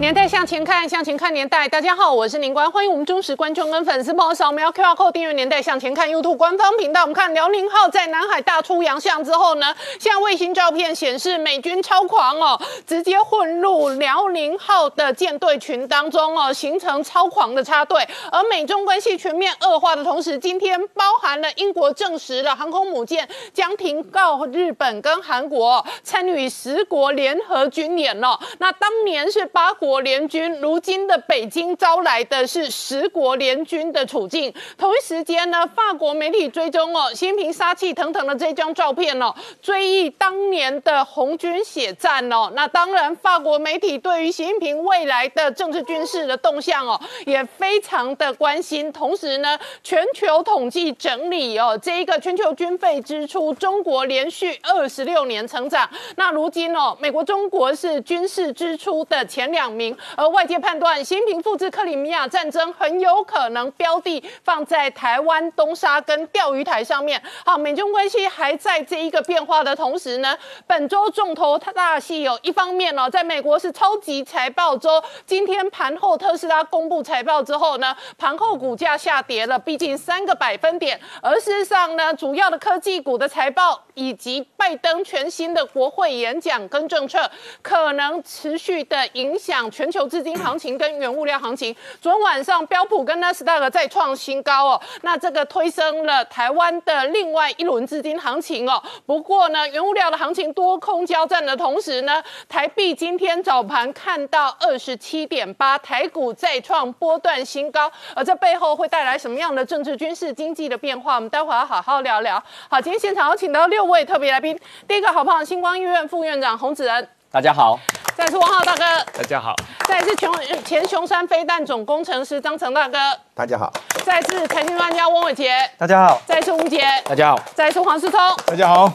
年代向前看，向前看年代。大家好，我是宁官，欢迎我们忠实观众跟粉丝朋友扫描 QR Code 订阅《年代向前看》YouTube 官方频道。我们看辽宁号在南海大出洋相之后呢，现在卫星照片显示美军超狂哦，直接混入辽宁号的舰队群当中哦，形成超狂的插队。而美中关系全面恶化的同时，今天包含了英国证实了航空母舰将停靠日本跟韩国参与十国联合军演了。那当年是八国。国联军如今的北京招来的是十国联军的处境。同一时间呢，法国媒体追踪哦，习近平杀气腾腾的这张照片哦，追忆当年的红军血战哦。那当然，法国媒体对于习近平未来的政治军事的动向哦，也非常的关心。同时呢，全球统计整理哦，这一个全球军费支出，中国连续二十六年成长。那如今哦，美国、中国是军事支出的前两。而外界判断，习近平复制克里米亚战争很有可能标的放在台湾东沙跟钓鱼台上面。好，美中关系还在这一个变化的同时呢，本周重头大戏有一方面哦，在美国是超级财报周，今天盘后特斯拉公布财报之后呢，盘后股价下跌了，毕竟三个百分点。而事实上呢，主要的科技股的财报以及拜登全新的国会演讲跟政策，可能持续的影响。全球资金行情跟原物料行情，昨天晚上标普跟纳斯达克再创新高哦，那这个推升了台湾的另外一轮资金行情哦。不过呢，原物料的行情多空交战的同时呢，台币今天早盘看到二十七点八，台股再创波段新高，而这背后会带来什么样的政治、军事、经济的变化？我们待会要好好聊聊。好，今天现场有请到六位特别来宾，第一个好朋友星光医院副院长洪子仁，大家好。再是王浩大哥，大家好；再是前前雄山飞弹总工程师张成大哥，大家好；再是财经专家翁伟杰，大家好；再是吴杰，大家好；再是黄世聪，大家好。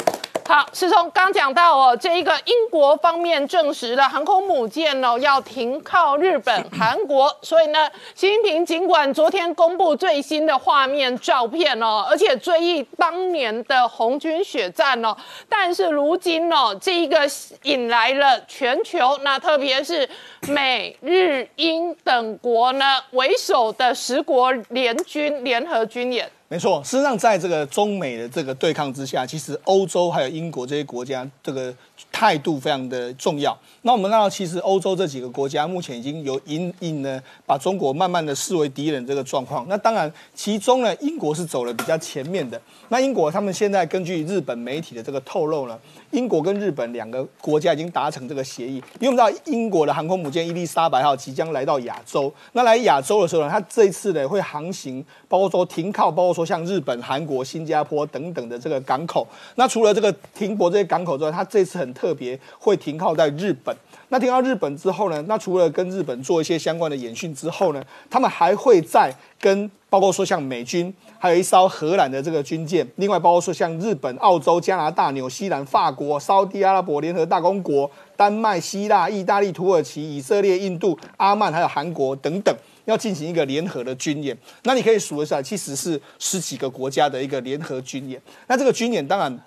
好，师聪刚讲到哦，这一个英国方面证实了航空母舰哦要停靠日本、韩国，所以呢，习近平尽管昨天公布最新的画面照片哦，而且追忆当年的红军血战哦，但是如今哦，这一个引来了全球，那特别是美日英等国呢为首的十国联军联合军演。没错，事实上，在这个中美的这个对抗之下，其实欧洲还有英国这些国家，这个态度非常的重要。那我们看到，其实欧洲这几个国家目前已经有隐隐呢，把中国慢慢的视为敌人这个状况。那当然，其中呢，英国是走了比较前面的。那英国他们现在根据日本媒体的这个透露呢，英国跟日本两个国家已经达成这个协议。因为我们知道，英国的航空母舰伊丽莎白号即将来到亚洲。那来亚洲的时候呢，它这一次呢会航行，包括说停靠，包括说像日本、韩国、新加坡等等的这个港口。那除了这个停泊这些港口之外，它这次很特特别，会停靠在日本。那停到日本之后呢，那除了跟日本做一些相关的演训之后呢，他们还会再跟包括说像美军，还有一艘荷兰的这个军舰，另外包括说像日本、澳洲、加拿大、纽西兰、法国、沙地阿拉伯联合大公国、丹麦、希腊、意大利、土耳其、以色列、印度、阿曼还有韩国等等。要进行一个联合的军演，那你可以数一下，其实是十几个国家的一个联合军演。那这个军演当然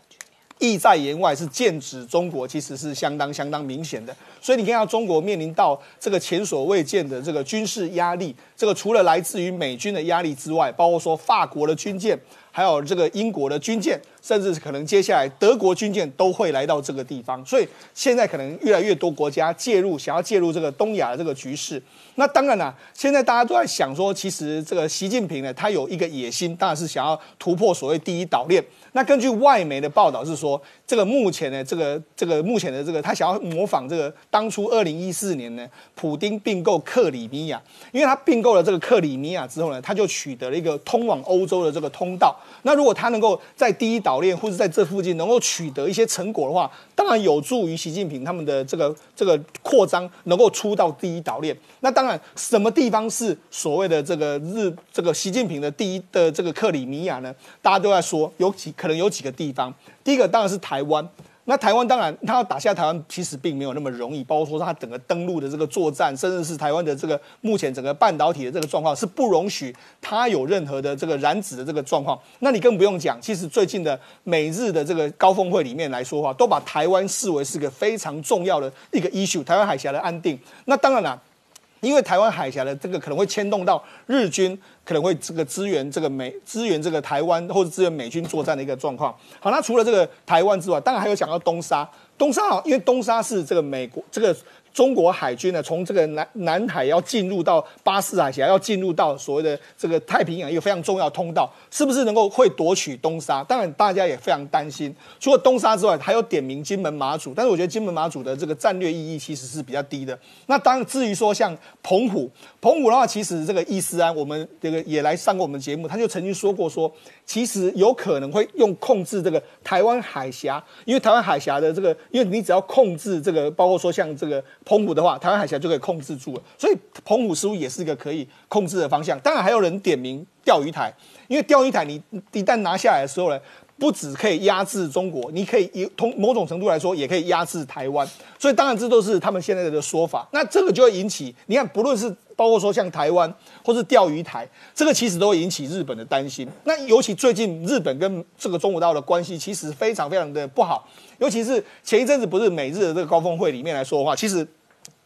意在言外，是剑指中国，其实是相当相当明显的。所以你看到中国面临到这个前所未见的这个军事压力，这个除了来自于美军的压力之外，包括说法国的军舰。还有这个英国的军舰，甚至可能接下来德国军舰都会来到这个地方，所以现在可能越来越多国家介入，想要介入这个东亚的这个局势。那当然了，现在大家都在想说，其实这个习近平呢，他有一个野心，当然是想要突破所谓第一岛链。那根据外媒的报道是说，这个目前呢，这个这个目前的这个他想要模仿这个当初二零一四年呢，普丁并购克里米亚，因为他并购了这个克里米亚之后呢，他就取得了一个通往欧洲的这个通道。那如果他能够在第一岛链或者在这附近能够取得一些成果的话，当然有助于习近平他们的这个这个扩张能够出到第一岛链。那当然，什么地方是所谓的这个日这个习近平的第一的这个克里米亚呢？大家都在说有几可能有几个地方。第一个当然是台湾。那台湾当然，他要打下台湾，其实并没有那么容易。包括说他整个登陆的这个作战，甚至是台湾的这个目前整个半导体的这个状况，是不容许他有任何的这个染指的这个状况。那你更不用讲，其实最近的美日的这个高峰会里面来说话，都把台湾视为是个非常重要的一个 issue，台湾海峡的安定。那当然了。因为台湾海峡的这个可能会牵动到日军，可能会这个支援这个美支援这个台湾或者支援美军作战的一个状况。好，那除了这个台湾之外，当然还有讲到东沙。东沙啊，因为东沙是这个美国这个。中国海军呢，从这个南南海要进入到巴士海峡，要进入到所谓的这个太平洋，一个非常重要通道，是不是能够会夺取东沙？当然，大家也非常担心。除了东沙之外，还有点名金门马祖，但是我觉得金门马祖的这个战略意义其实是比较低的。那当，至于说像澎湖，澎湖的话，其实这个伊斯安，我们这个也来上过我们节目，他就曾经说过说，其实有可能会用控制这个台湾海峡，因为台湾海峡的这个，因为你只要控制这个，包括说像这个。澎湖的话，台湾海峡就可以控制住了，所以澎湖似乎也是一个可以控制的方向。当然，还有人点名钓鱼台，因为钓鱼台你一旦拿下来的时候呢，不只可以压制中国，你可以以从某种程度来说，也可以压制台湾。所以，当然这都是他们现在的说法。那这个就会引起，你看，不论是包括说像台湾或是钓鱼台，这个其实都会引起日本的担心。那尤其最近日本跟这个中国大陆的关系其实非常非常的不好，尤其是前一阵子不是美日的这个高峰会里面来说的话，其实。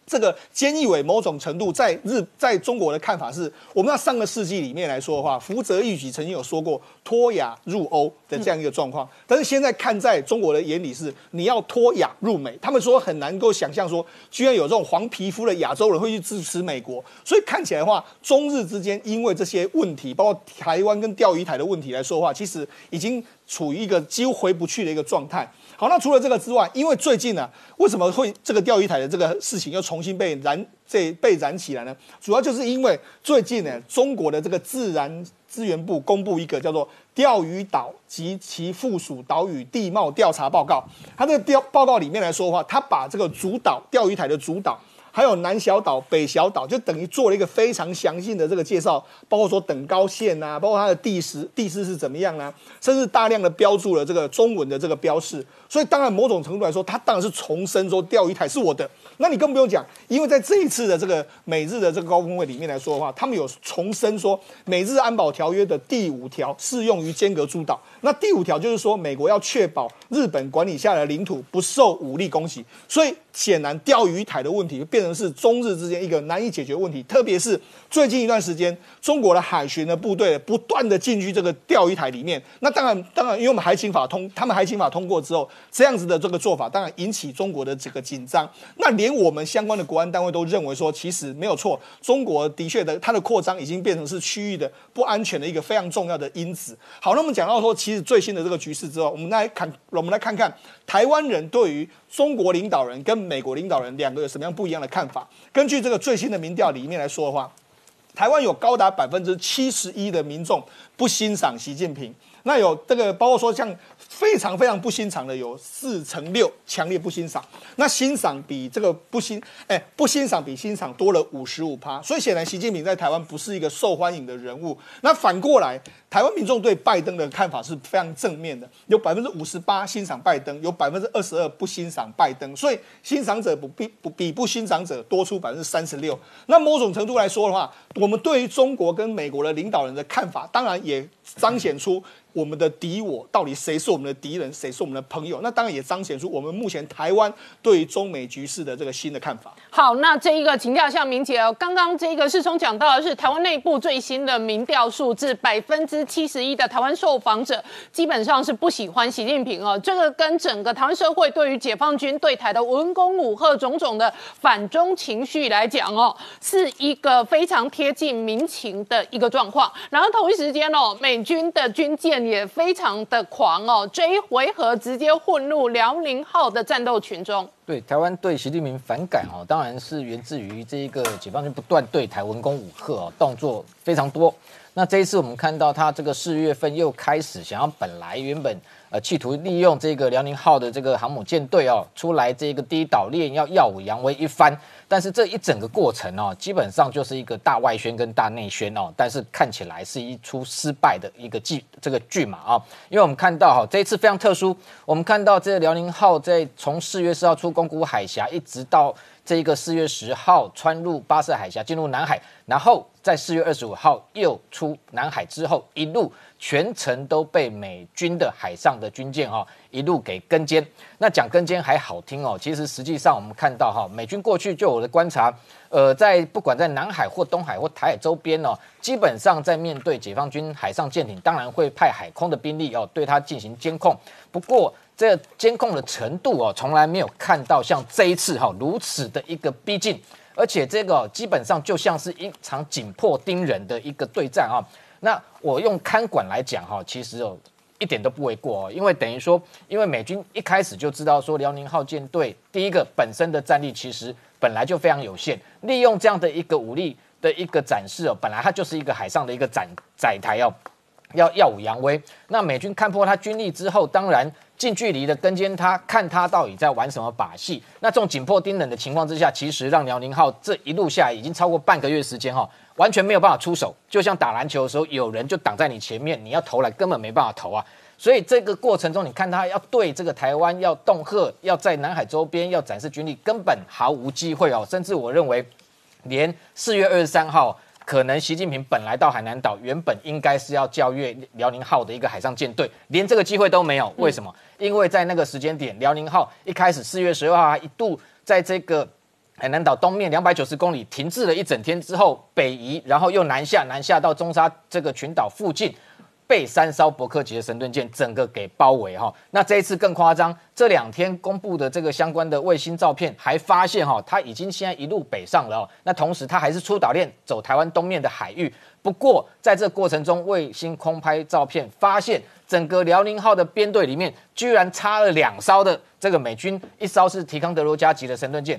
这个菅义伟某种程度在日在中国的看法是，我们在上个世纪里面来说的话，福泽谕吉曾经有说过脱亚入欧的这样一个状况，但是现在看在中国的眼里是你要脱亚入美，他们说很难够想象说，居然有这种黄皮肤的亚洲人会去支持美国，所以看起来的话，中日之间因为这些问题，包括台湾跟钓鱼台的问题来说的话，其实已经处于一个几乎回不去的一个状态。好，那除了这个之外，因为最近呢，为什么会这个钓鱼台的这个事情又重新被燃这被燃起来呢？主要就是因为最近呢，中国的这个自然资源部公布一个叫做《钓鱼岛及其附属岛屿地貌调查报告》，它这个调报告里面来说的话，它把这个主岛钓鱼台的主岛。还有南小岛、北小岛，就等于做了一个非常详细的这个介绍，包括说等高线啊，包括它的地势、地势是怎么样啊，甚至大量的标注了这个中文的这个标示。所以，当然某种程度来说，它当然是重申说钓鱼台是我的。那你更不用讲，因为在这一次的这个美日的这个高峰会里面来说的话，他们有重申说美日安保条约的第五条适用于间隔诸岛。那第五条就是说，美国要确保日本管理下的领土不受武力攻击。所以。显然，钓鱼台的问题变成是中日之间一个难以解决问题。特别是最近一段时间，中国的海巡的部队不断的进去这个钓鱼台里面。那当然，当然，因为我们海警法通，他们海警法通过之后，这样子的这个做法，当然引起中国的这个紧张。那连我们相关的国安单位都认为说，其实没有错，中国的确的它的扩张已经变成是区域的不安全的一个非常重要的因子。好，那么讲到说，其实最新的这个局势之后，我们来看，我们来看看台湾人对于中国领导人跟美国领导人两个有什么样不一样的看法？根据这个最新的民调里面来说的话，台湾有高达百分之七十一的民众不欣赏习近平。那有这个，包括说像非常非常不欣赏的有四乘六，强烈不欣赏。那欣赏比这个不欣，哎，不欣赏比欣赏多了五十五趴。所以显然习近平在台湾不是一个受欢迎的人物。那反过来，台湾民众对拜登的看法是非常正面的，有百分之五十八欣赏拜登，有百分之二十二不欣赏拜登。所以欣赏者不比不比不欣赏者多出百分之三十六。那某种程度来说的话，我们对于中国跟美国的领导人的看法，当然也彰显出。我们的敌我到底谁是我们的敌人，谁是我们的朋友？那当然也彰显出我们目前台湾对于中美局势的这个新的看法。好，那这一个请教一下明杰哦，刚刚这个世聪讲到的是台湾内部最新的民调数字，百分之七十一的台湾受访者基本上是不喜欢习近平哦。这个跟整个台湾社会对于解放军对台的文攻武赫种种的反中情绪来讲哦，是一个非常贴近民情的一个状况。然后同一时间哦，美军的军舰。也非常的狂哦，这一回合直接混入辽宁号的战斗群中。对台湾对习近平反感哦，当然是源自于这一个解放军不断对台文攻武赫哦，动作非常多。那这一次我们看到他这个四月份又开始想要，本来原本呃企图利用这个辽宁号的这个航母舰队哦出来这个第一岛链要耀武扬威一番，但是这一整个过程哦，基本上就是一个大外宣跟大内宣哦，但是看起来是一出失败的一个剧这个剧嘛啊，因为我们看到哈这一次非常特殊，我们看到这个辽宁号在从四月四号出宫古海峡一直到。这一个四月十号穿入巴士海峡进入南海，然后在四月二十五号又出南海之后，一路全程都被美军的海上的军舰哈一路给跟监。那讲跟监还好听哦，其实实际上我们看到哈，美军过去就我的观察，呃，在不管在南海或东海或台海周边哦，基本上在面对解放军海上舰艇，当然会派海空的兵力哦对它进行监控。不过这监控的程度哦，从来没有看到像这一次哈如此的一个逼近，而且这个基本上就像是一场紧迫盯人的一个对战啊。那我用看管来讲哈，其实哦一点都不为过哦，因为等于说，因为美军一开始就知道说辽宁号舰队第一个本身的战力其实本来就非常有限，利用这样的一个武力的一个展示哦，本来它就是一个海上的一个展载台哦。要耀武扬威。那美军看破他军力之后，当然近距离的跟监他，看他到底在玩什么把戏。那这种紧迫盯人的情况之下，其实让辽宁号这一路下来已经超过半个月时间哈，完全没有办法出手。就像打篮球的时候，有人就挡在你前面，你要投篮根本没办法投啊。所以这个过程中，你看他要对这个台湾要恫吓，要在南海周边要展示军力，根本毫无机会哦。甚至我认为，连四月二十三号。可能习近平本来到海南岛，原本应该是要教阅辽宁号的一个海上舰队，连这个机会都没有。为什么？因为在那个时间点，辽宁号一开始四月十二号还一度在这个海南岛东面两百九十公里停滞了一整天之后，北移，然后又南下，南下到中沙这个群岛附近。被三艘伯克级的神盾舰整个给包围哈，那这一次更夸张，这两天公布的这个相关的卫星照片，还发现哈，它已经现在一路北上了。那同时它还是出岛链走台湾东面的海域。不过在这过程中，卫星空拍照片发现，整个辽宁号的编队里面居然插了两艘的这个美军，一艘是提康德罗加级的神盾舰。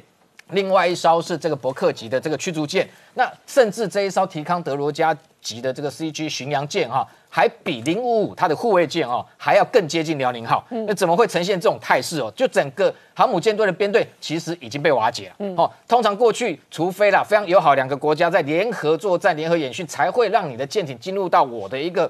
另外一艘是这个伯克级的这个驱逐舰，那甚至这一艘提康德罗加级的这个 CG 巡洋舰哈，还比零五五它的护卫舰哦还要更接近辽宁号。那怎么会呈现这种态势哦？就整个航母舰队的编队其实已经被瓦解了。哦，通常过去除非啦非常友好两个国家在联合作战、联合演训，才会让你的舰艇进入到我的一个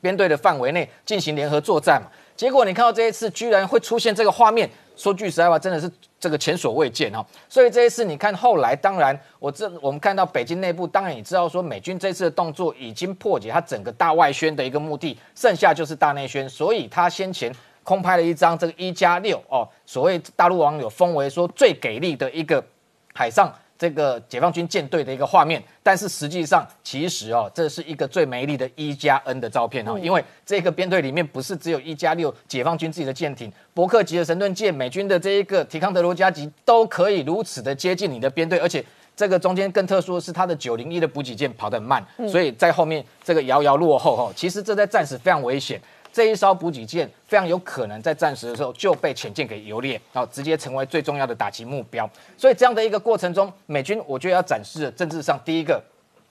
编队的范围内进行联合作战嘛。结果你看到这一次居然会出现这个画面。说句实在话，真的是这个前所未见哈。所以这一次，你看后来，当然我这我们看到北京内部，当然也知道说美军这次的动作已经破解他整个大外宣的一个目的，剩下就是大内宣。所以他先前空拍了一张这个一加六哦，所谓大陆网友封为说最给力的一个海上。这个解放军舰队的一个画面，但是实际上其实哦，这是一个最美丽的一加 N 的照片哦，因为这个编队里面不是只有一加六解放军自己的舰艇，伯克级的神盾舰、美军的这一个提康德罗加级都可以如此的接近你的编队，而且这个中间更特殊的是它的九零一的补给舰跑得很慢，所以在后面这个遥遥落后哦，其实这在战时非常危险。这一艘补给舰非常有可能在战时的时候就被潜舰给游猎，然后直接成为最重要的打击目标。所以这样的一个过程中，美军我觉得要展示的政治上，第一个，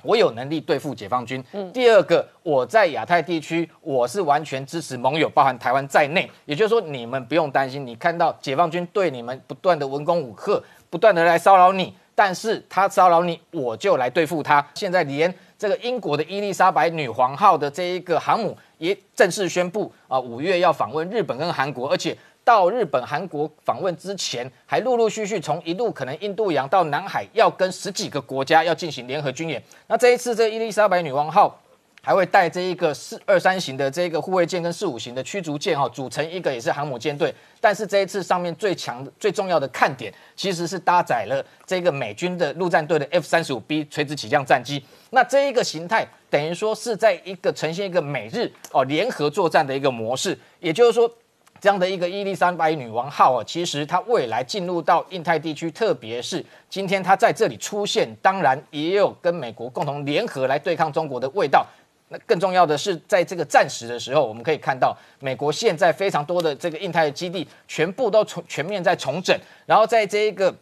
我有能力对付解放军；第二个，我在亚太地区我是完全支持盟友，包含台湾在内。也就是说，你们不用担心，你看到解放军对你们不断的文攻武克，不断的来骚扰你，但是他骚扰你，我就来对付他。现在连这个英国的伊丽莎白女皇号的这一个航母。也正式宣布啊，五月要访问日本跟韩国，而且到日本、韩国访问之前，还陆陆续续从一路可能印度洋到南海，要跟十几个国家要进行联合军演。那这一次，这伊丽莎白女王号。还会带这一个四二三型的这个护卫舰跟四五型的驱逐舰哈，组成一个也是航母舰队。但是这一次上面最强最重要的看点，其实是搭载了这个美军的陆战队的 F 三十五 B 垂直起降战机。那这一个形态等于说是在一个呈现一个美日哦联合作战的一个模式。也就是说，这样的一个伊丽莎白女王号啊，其实它未来进入到印太地区，特别是今天它在这里出现，当然也有跟美国共同联合来对抗中国的味道。那更重要的是，在这个战时的时候，我们可以看到，美国现在非常多的这个印太的基地全部都重全面在重整，然后在这一个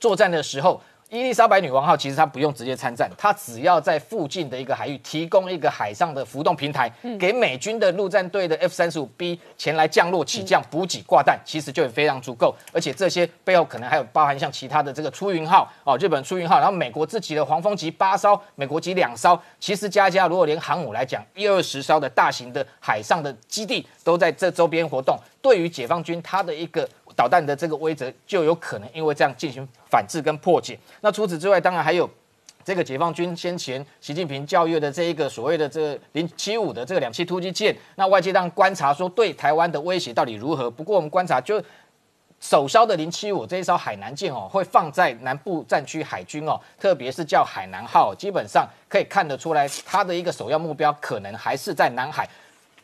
作战的时候。伊丽莎白女王号其实它不用直接参战，它只要在附近的一个海域提供一个海上的浮动平台，给美军的陆战队的 F 三十五 B 前来降落、起降、补给、挂弹，其实就非常足够。而且这些背后可能还有包含像其他的这个出云号哦，日本出云号，然后美国自己的黄蜂级八艘，美国级两艘，其实加加如果连航母来讲，一二十艘的大型的海上的基地都在这周边活动，对于解放军它的一个。导弹的这个威则就有可能因为这样进行反制跟破解。那除此之外，当然还有这个解放军先前习近平教育的这一个所谓的这零七五的这个两栖突击舰。那外界当观察说对台湾的威胁到底如何？不过我们观察就首艘的零七五这一艘海南舰哦，会放在南部战区海军哦，特别是叫海南号，基本上可以看得出来，它的一个首要目标可能还是在南海。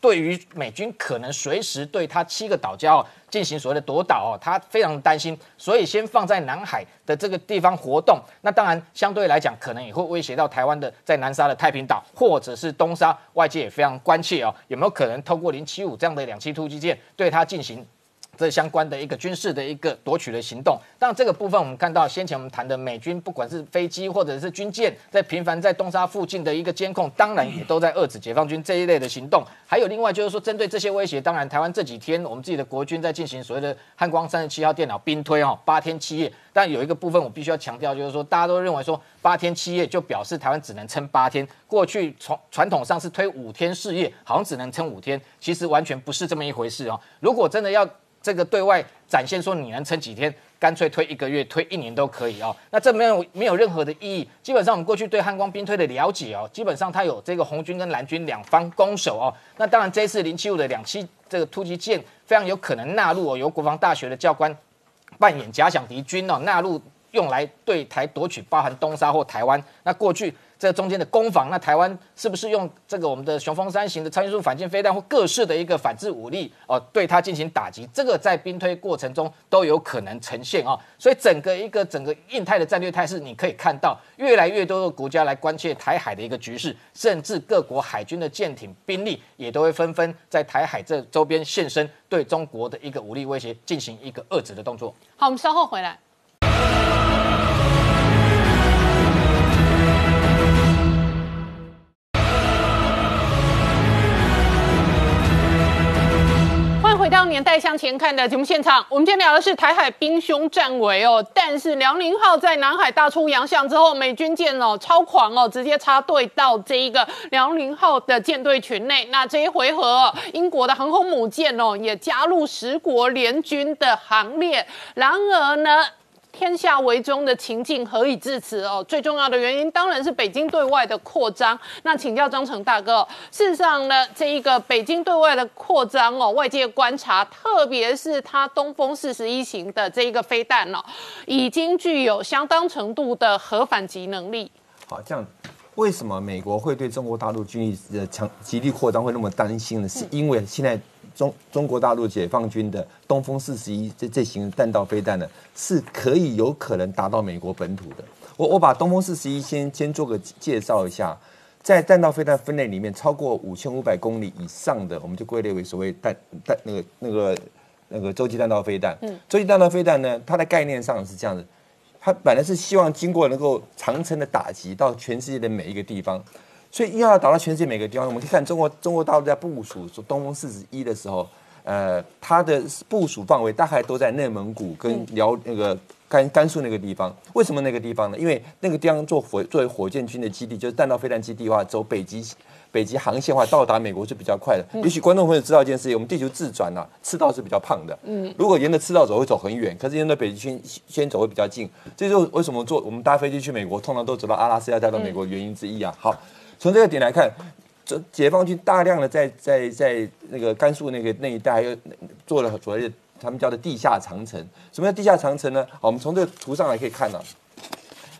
对于美军可能随时对他七个岛礁进行所谓的夺岛哦，他非常担心，所以先放在南海的这个地方活动。那当然相对来讲，可能也会威胁到台湾的在南沙的太平岛或者是东沙，外界也非常关切哦，有没有可能透过零七五这样的两栖突击舰对它进行？这相关的一个军事的一个夺取的行动，但这个部分我们看到先前我们谈的美军不管是飞机或者是军舰，在频繁在东沙附近的一个监控，当然也都在遏制解放军这一类的行动。还有另外就是说，针对这些威胁，当然台湾这几天我们自己的国军在进行所谓的汉光三十七号电脑兵推哈，八天七夜。但有一个部分我必须要强调，就是说大家都认为说八天七夜就表示台湾只能撑八天，过去从传统上是推五天四夜，好像只能撑五天，其实完全不是这么一回事哦。如果真的要这个对外展现说你能撑几天，干脆推一个月、推一年都可以哦。那这没有没有任何的意义。基本上我们过去对汉光兵推的了解哦，基本上它有这个红军跟蓝军两方攻守哦。那当然这次零七五的两栖这个突击舰非常有可能纳入哦，由国防大学的教官扮演假想敌军哦，纳入用来对台夺取包含东沙或台湾。那过去。这中间的攻防，那台湾是不是用这个我们的雄风三型的超音速反舰飞弹或各式的一个反制武力哦，对它进行打击？这个在兵推过程中都有可能呈现哦。所以整个一个整个印太的战略态势，你可以看到越来越多的国家来关切台海的一个局势，甚至各国海军的舰艇兵力也都会纷纷在台海这周边现身，对中国的一个武力威胁进行一个遏制的动作。好，我们稍后回来。到年代向前看的节目现场，我们今天聊的是台海兵凶战危哦。但是辽宁号在南海大出洋相之后，美军舰哦超狂哦，直接插队到这一个辽宁号的舰队群内。那这一回合，英国的航空母舰哦也加入十国联军的行列。然而呢？天下为中的情境何以至此哦？最重要的原因当然是北京对外的扩张。那请教张成大哥，事实上呢，这一个北京对外的扩张哦，外界观察，特别是它东风四十一型的这一个飞弹哦，已经具有相当程度的核反击能力。好，这样为什么美国会对中国大陆军力的强极力扩张会那么担心呢？是因为现在。中中国大陆解放军的东风四十一这这型弹道飞弹呢，是可以有可能达到美国本土的。我我把东风四十一先先做个介绍一下，在弹道飞弹分类里面，超过五千五百公里以上的，我们就归类为所谓弹弹那个那个那个洲际弹道飞弹。嗯，洲际弹道飞弹呢，它的概念上是这样子，它本来是希望经过能够长程的打击到全世界的每一个地方。所以要打到全世界每个地方，我们可以看中国中国大陆在部署东风四十一的时候，呃，它的部署范围大概都在内蒙古跟辽那个甘甘肃那个地方。为什么那个地方呢？因为那个地方做火作为火箭军的基地，就是弹道飞弹基地的话，走北极北极航线的话，到达美国是比较快的。也许观众朋友知道一件事情，我们地球自转呐，赤道是比较胖的。嗯，如果沿着赤道走会走很远，可是沿着北极圈先走会比较近。这就是为什么坐我们搭飞机去美国，通常都走到阿拉斯加，再到美国的原因之一啊。好。从这个点来看，这解放军大量的在在在那个甘肃那个那一带又做了所谓的他们叫的地下长城。什么叫地下长城呢？好，我们从这个图上来可以看到，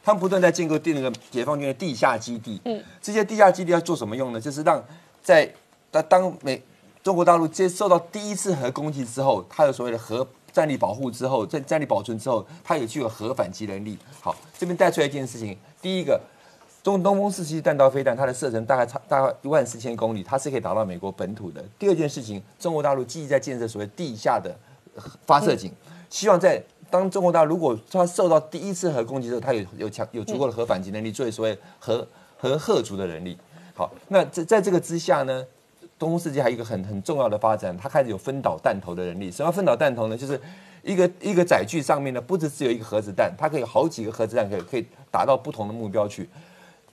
他们不断在建构地那个解放军的地下基地。嗯，这些地下基地要做什么用呢？就是让在当当美中国大陆接受到第一次核攻击之后，它有所谓的核战力保护之后，在战力保存之后，它有具有核反击能力。好，这边带出来一件事情，第一个。中东风四七弹道飞弹，它的射程大概差大概一万四千公里，它是可以打到美国本土的。第二件事情，中国大陆积极在建设所谓地下的发射井，希望在当中国大陆如果它受到第一次核攻击的时候，它有有强有足够的核反击能力，作为所谓核核核族的能力。好，那在在这个之下呢，东风世界还有一个很很重要的发展，它开始有分导弹头的能力。什么分导弹头呢？就是一个一个载具上面呢，不只只有一个核子弹，它可以有好几个核子弹，可以可以打到不同的目标去。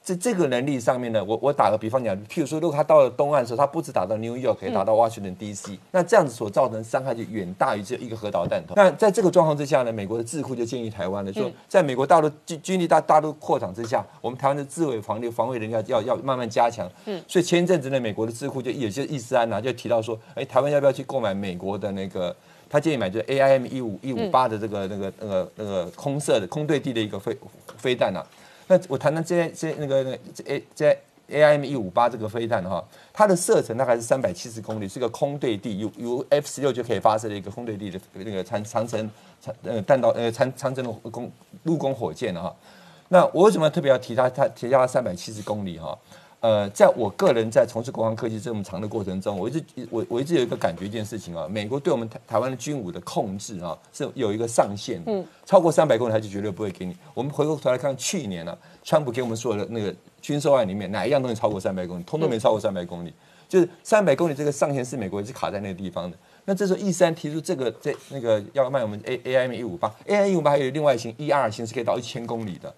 在这个能力上面呢，我我打个比方讲，譬如说，如果他到了东岸的时候，他不止打到 New York，可以打到 Washington D.C.，那这样子所造成的伤害就远大于这一个核导弹头。那在这个状况之下呢，美国的智库就建议台湾了，说在美国大陆军军力大大陆扩张之下，我们台湾的自卫防御防卫能力要要要慢慢加强。嗯，所以前一阵子呢，美国的智库就有些意思安呐，就提到说，哎，台湾要不要去购买美国的那个？他建议买就是 AIM 一五一五八的这个那个那个那个空射的空对地的一个飞飞弹呐。那我谈谈这这那个那 A 这 A I M 一五八这个飞弹哈，它的射程大概是三百七十公里，是个空对地，由由 F 十六就可以发射的一个空对地的那个长长城长呃弹道呃长长城的攻陆攻火箭哈。那我为什么特别要提它？它提它三百七十公里哈？呃，在我个人在从事国防科技这么长的过程中，我一直我我一直有一个感觉一件事情啊，美国对我们台台湾的军武的控制啊，是有一个上限，嗯，超过三百公里他就绝对不会给你。我们回过头来看去年呢，川普给我们说的那个军售案里面，哪一样东西超过三百公里，通通没超过三百公里，就是三百公里这个上限是美国一直卡在那个地方的。那这时候 E 三提出这个这那个要卖我们 A A M 一五八，A I 一五八还有另外一型 E 二型是可以到一千公里的。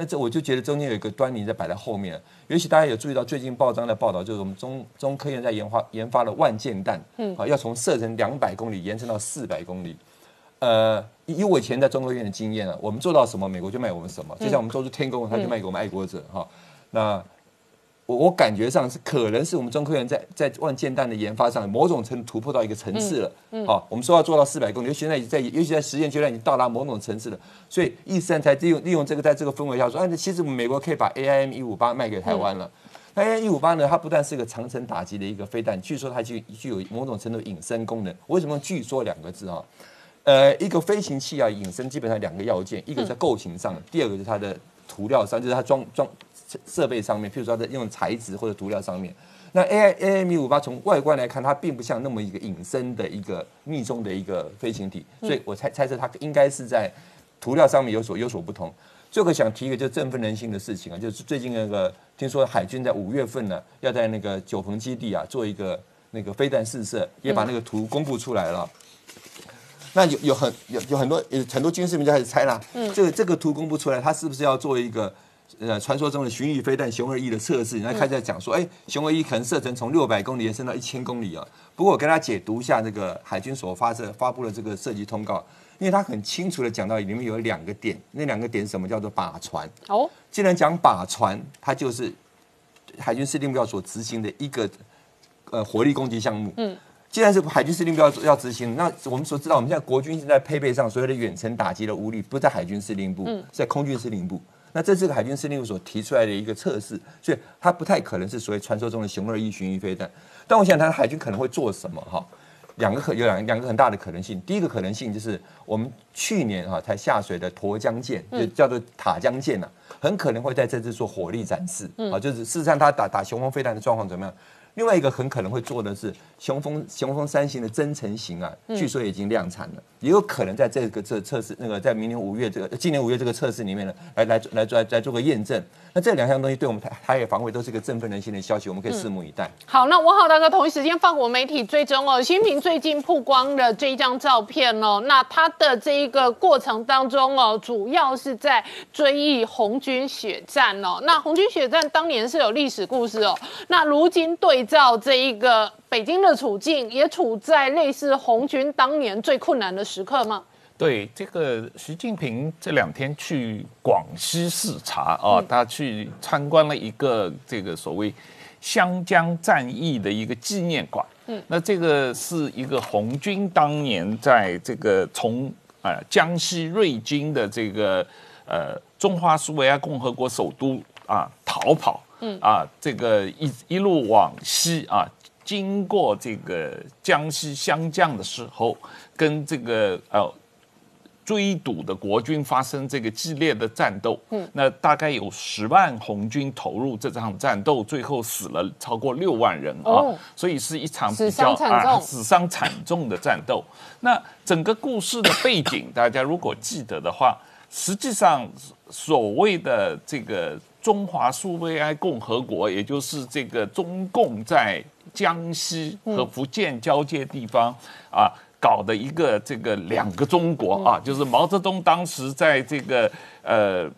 那这我就觉得中间有一个端倪在摆在后面，尤其大家有注意到最近报章的报道，就是我们中中科院在研发研发了万箭弹，嗯，啊，要从射程两百公里延伸到四百公里。呃，以我以前在中科院的经验啊，我们做到什么，美国就卖我们什么，就像我们做出天宫，他就卖给我们爱国者哈。那我我感觉上是可能是我们中科院在在万箭弹的研发上某种程度突破到一个层次了，嗯，好，我们说要做到四百公里，尤其现在在尤其在实验阶段已经到达某种层次了，所以易三才利用利用这个在这个氛围下说，哎，其实美国可以把 A I M 一五八卖给台湾了。那 A I M 一五八呢，它不但是个长程打击的一个飞弹，据说它具具有某种程度隐身功能。为什么据说两个字啊？呃，一个飞行器啊，隐身基本上两个要件，一个在构型上，第二个是它的涂料上，就是它装装设备上面，譬如说它的用材质或者涂料上面。那 A I A M 五八从外观来看，它并不像那么一个隐身的一个密宗的一个飞行体，所以我猜猜测它应该是在涂料上面有所有所不同。最后想提一个就振奋人心的事情啊，就是最近那个听说海军在五月份呢，要在那个九鹏基地啊做一个那个飞弹试射，也把那个图公布出来了。那有有很有有很多有很多军事迷就开始猜啦，嗯，这个这个图公布出来，它是不是要做一个呃传说中的巡弋飞弹熊二一的测试？人家开始在讲说，哎，熊二一可能射程从六百公里延伸到一千公里啊。不过我跟他解读一下这个海军所发射发布的这个射击通告，因为他很清楚的讲到里面有两个点，那两个点什么？叫做靶船。哦，既然讲靶船，它就是海军司令部要所执行的一个呃火力攻击项目。嗯。既然是海军司令部要要执行，那我们所知道，我们现在国军现在配备上所有的远程打击的武力，不在海军司令部，在空军司令部。那这是个海军司令部所提出来的一个测试，所以它不太可能是所谓传说中的熊二一巡弋飞弹。但我想它的海军可能会做什么？哈，两个可有两两个很大的可能性。第一个可能性就是我们去年哈才下水的沱江舰，就叫做塔江舰呐，很可能会在这次做火力展示。啊，就是事实上它打打雄风飞弹的状况怎么样？另外一个很可能会做的是雄风雄风三型的增程型啊，据说已经量产了，也有可能在这个这测试那个在明年五月这个今年五月这个测试里面呢，来来来来来做个验证。那这两项东西对我们台台海防卫都是一个振奋人心的消息，我们可以拭目以待。好，那我好大哥同一时间放我媒体追踪哦，新平最近曝光的这一张照片哦，那它的这一个过程当中哦，主要是在追忆红军血战哦。那红军血战当年是有历史故事哦，那如今对照这一个北京的处境，也处在类似红军当年最困难的时刻吗？对这个，习近平这两天去广西视察啊，他去参观了一个这个所谓湘江战役的一个纪念馆。嗯，那这个是一个红军当年在这个从呃江西瑞金的这个呃中华苏维埃共和国首都啊逃跑，嗯啊这个一一路往西啊，经过这个江西湘江的时候，跟这个呃。追堵的国军发生这个激烈的战斗。嗯，那大概有十万红军投入这场战斗，最后死了超过六万人啊，哦所以是一场比死较伤惨重 死伤惨重的战斗。那整个故事的背景，大家如果记得的话，实际上所谓的这个中华苏维埃共和国，也就是这个中共在江西和福建交界地方啊。搞的一个这个两个中国啊，就是毛泽东当时在这个呃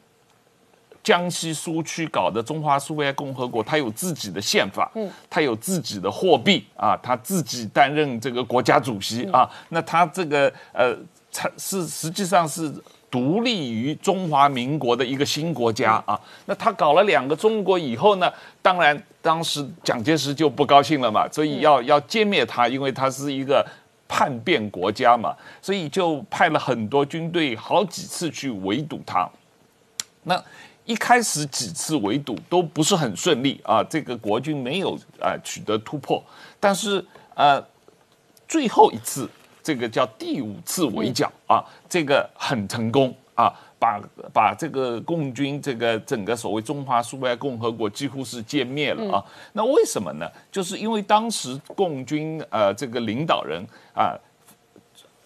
江西苏区搞的中华苏维埃共和国，他有自己的宪法，嗯，它有自己的货币啊，他自己担任这个国家主席啊，那他这个呃，它是实际上是。独立于中华民国的一个新国家啊，那他搞了两个中国以后呢，当然当时蒋介石就不高兴了嘛，所以要要歼灭他，因为他是一个叛变国家嘛，所以就派了很多军队好几次去围堵他。那一开始几次围堵都不是很顺利啊，这个国军没有啊、取得突破，但是呃最后一次这个叫第五次围剿啊，这个很成功啊，把把这个共军这个整个所谓中华苏维埃共和国几乎是歼灭了啊。那为什么呢？就是因为当时共军呃这个领导人啊。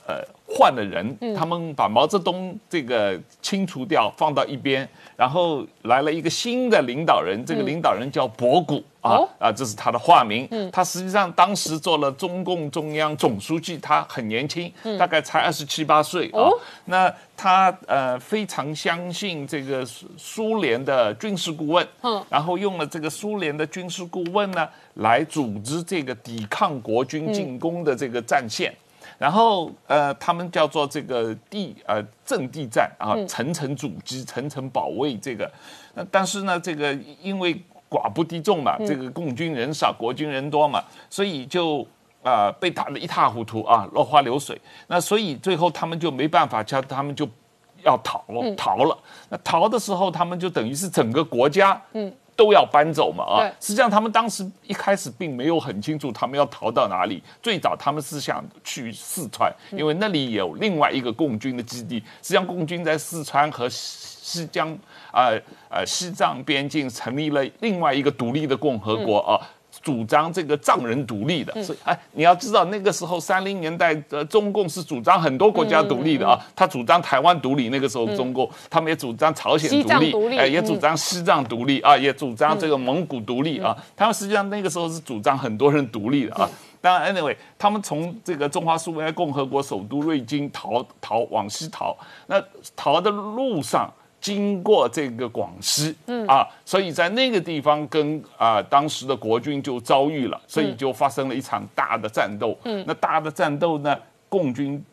呃换了人，他们把毛泽东这个清除掉，放到一边，然后来了一个新的领导人，这个领导人叫博古啊哦啊，这是他的化名。嗯他实际上当时做了中共中央总书记，他很年轻，大概才二十七八岁啊哦。那他呃非常相信这个苏苏联的军事顾问，嗯然后用了这个苏联的军事顾问呢，来组织这个抵抗国军进攻的这个战线。然后呃，他们叫做这个地呃阵地战啊，层层阻击、层层保卫这个。那但是呢，这个因为寡不敌众嘛，这个共军人少，国军人多嘛，所以就啊、被打得一塌糊涂啊，落花流水。那所以最后他们就没办法，叫他们就要逃逃了。那逃的时候，他们就等于是整个国家嗯。都要搬走嘛啊！实际上他们当时一开始并没有很清楚他们要逃到哪里。最早他们是想去四川，因为那里有另外一个共军的基地。实际上共军在四川和西西江啊呃西藏边境成立了另外一个独立的共和国啊。主张这个藏人独立的，所以哎，你要知道那个时候三零年代，呃，中共是主张很多国家独立的啊，他主张台湾独立，那个时候中共，他们也主张朝鲜西独立藏独立，哎，也嗯主张西藏独立啊，也主张这个蒙古独立啊，他们实际上那个时候是主张很多人独立的啊。当然，anyway，他们从这个中华苏维埃共和国首都瑞金逃逃往西逃，那逃的路上。经过这个广西，嗯啊，所以在那个地方跟啊、当时的国军就遭遇了，所以就发生了一场大的战斗。嗯，那大的战斗呢，共军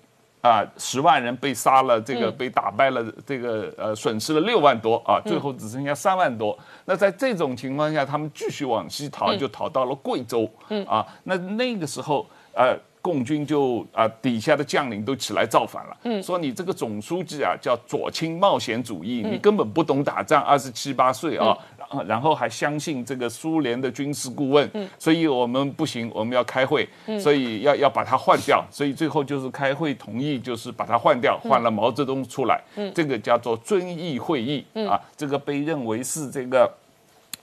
啊十、万人被杀了，这个被打败了，这个呃损失了六万多啊，最后只剩下三万多。那在这种情况下，他们继续往西逃，就逃到了贵州。嗯啊，那那个时候呃。共军就啊、底下的将领都起来造反了，嗯，说你这个总书记啊叫左倾冒险主义，你根本不懂打仗，二十七八岁啊，然后然后还相信这个苏联的军事顾问，所以我们不行，我们要开会，所以要要把他换掉，所以最后就是开会同意，就是把他换掉，换了毛泽东出来，这个叫做遵义会议啊，这个被认为是这个。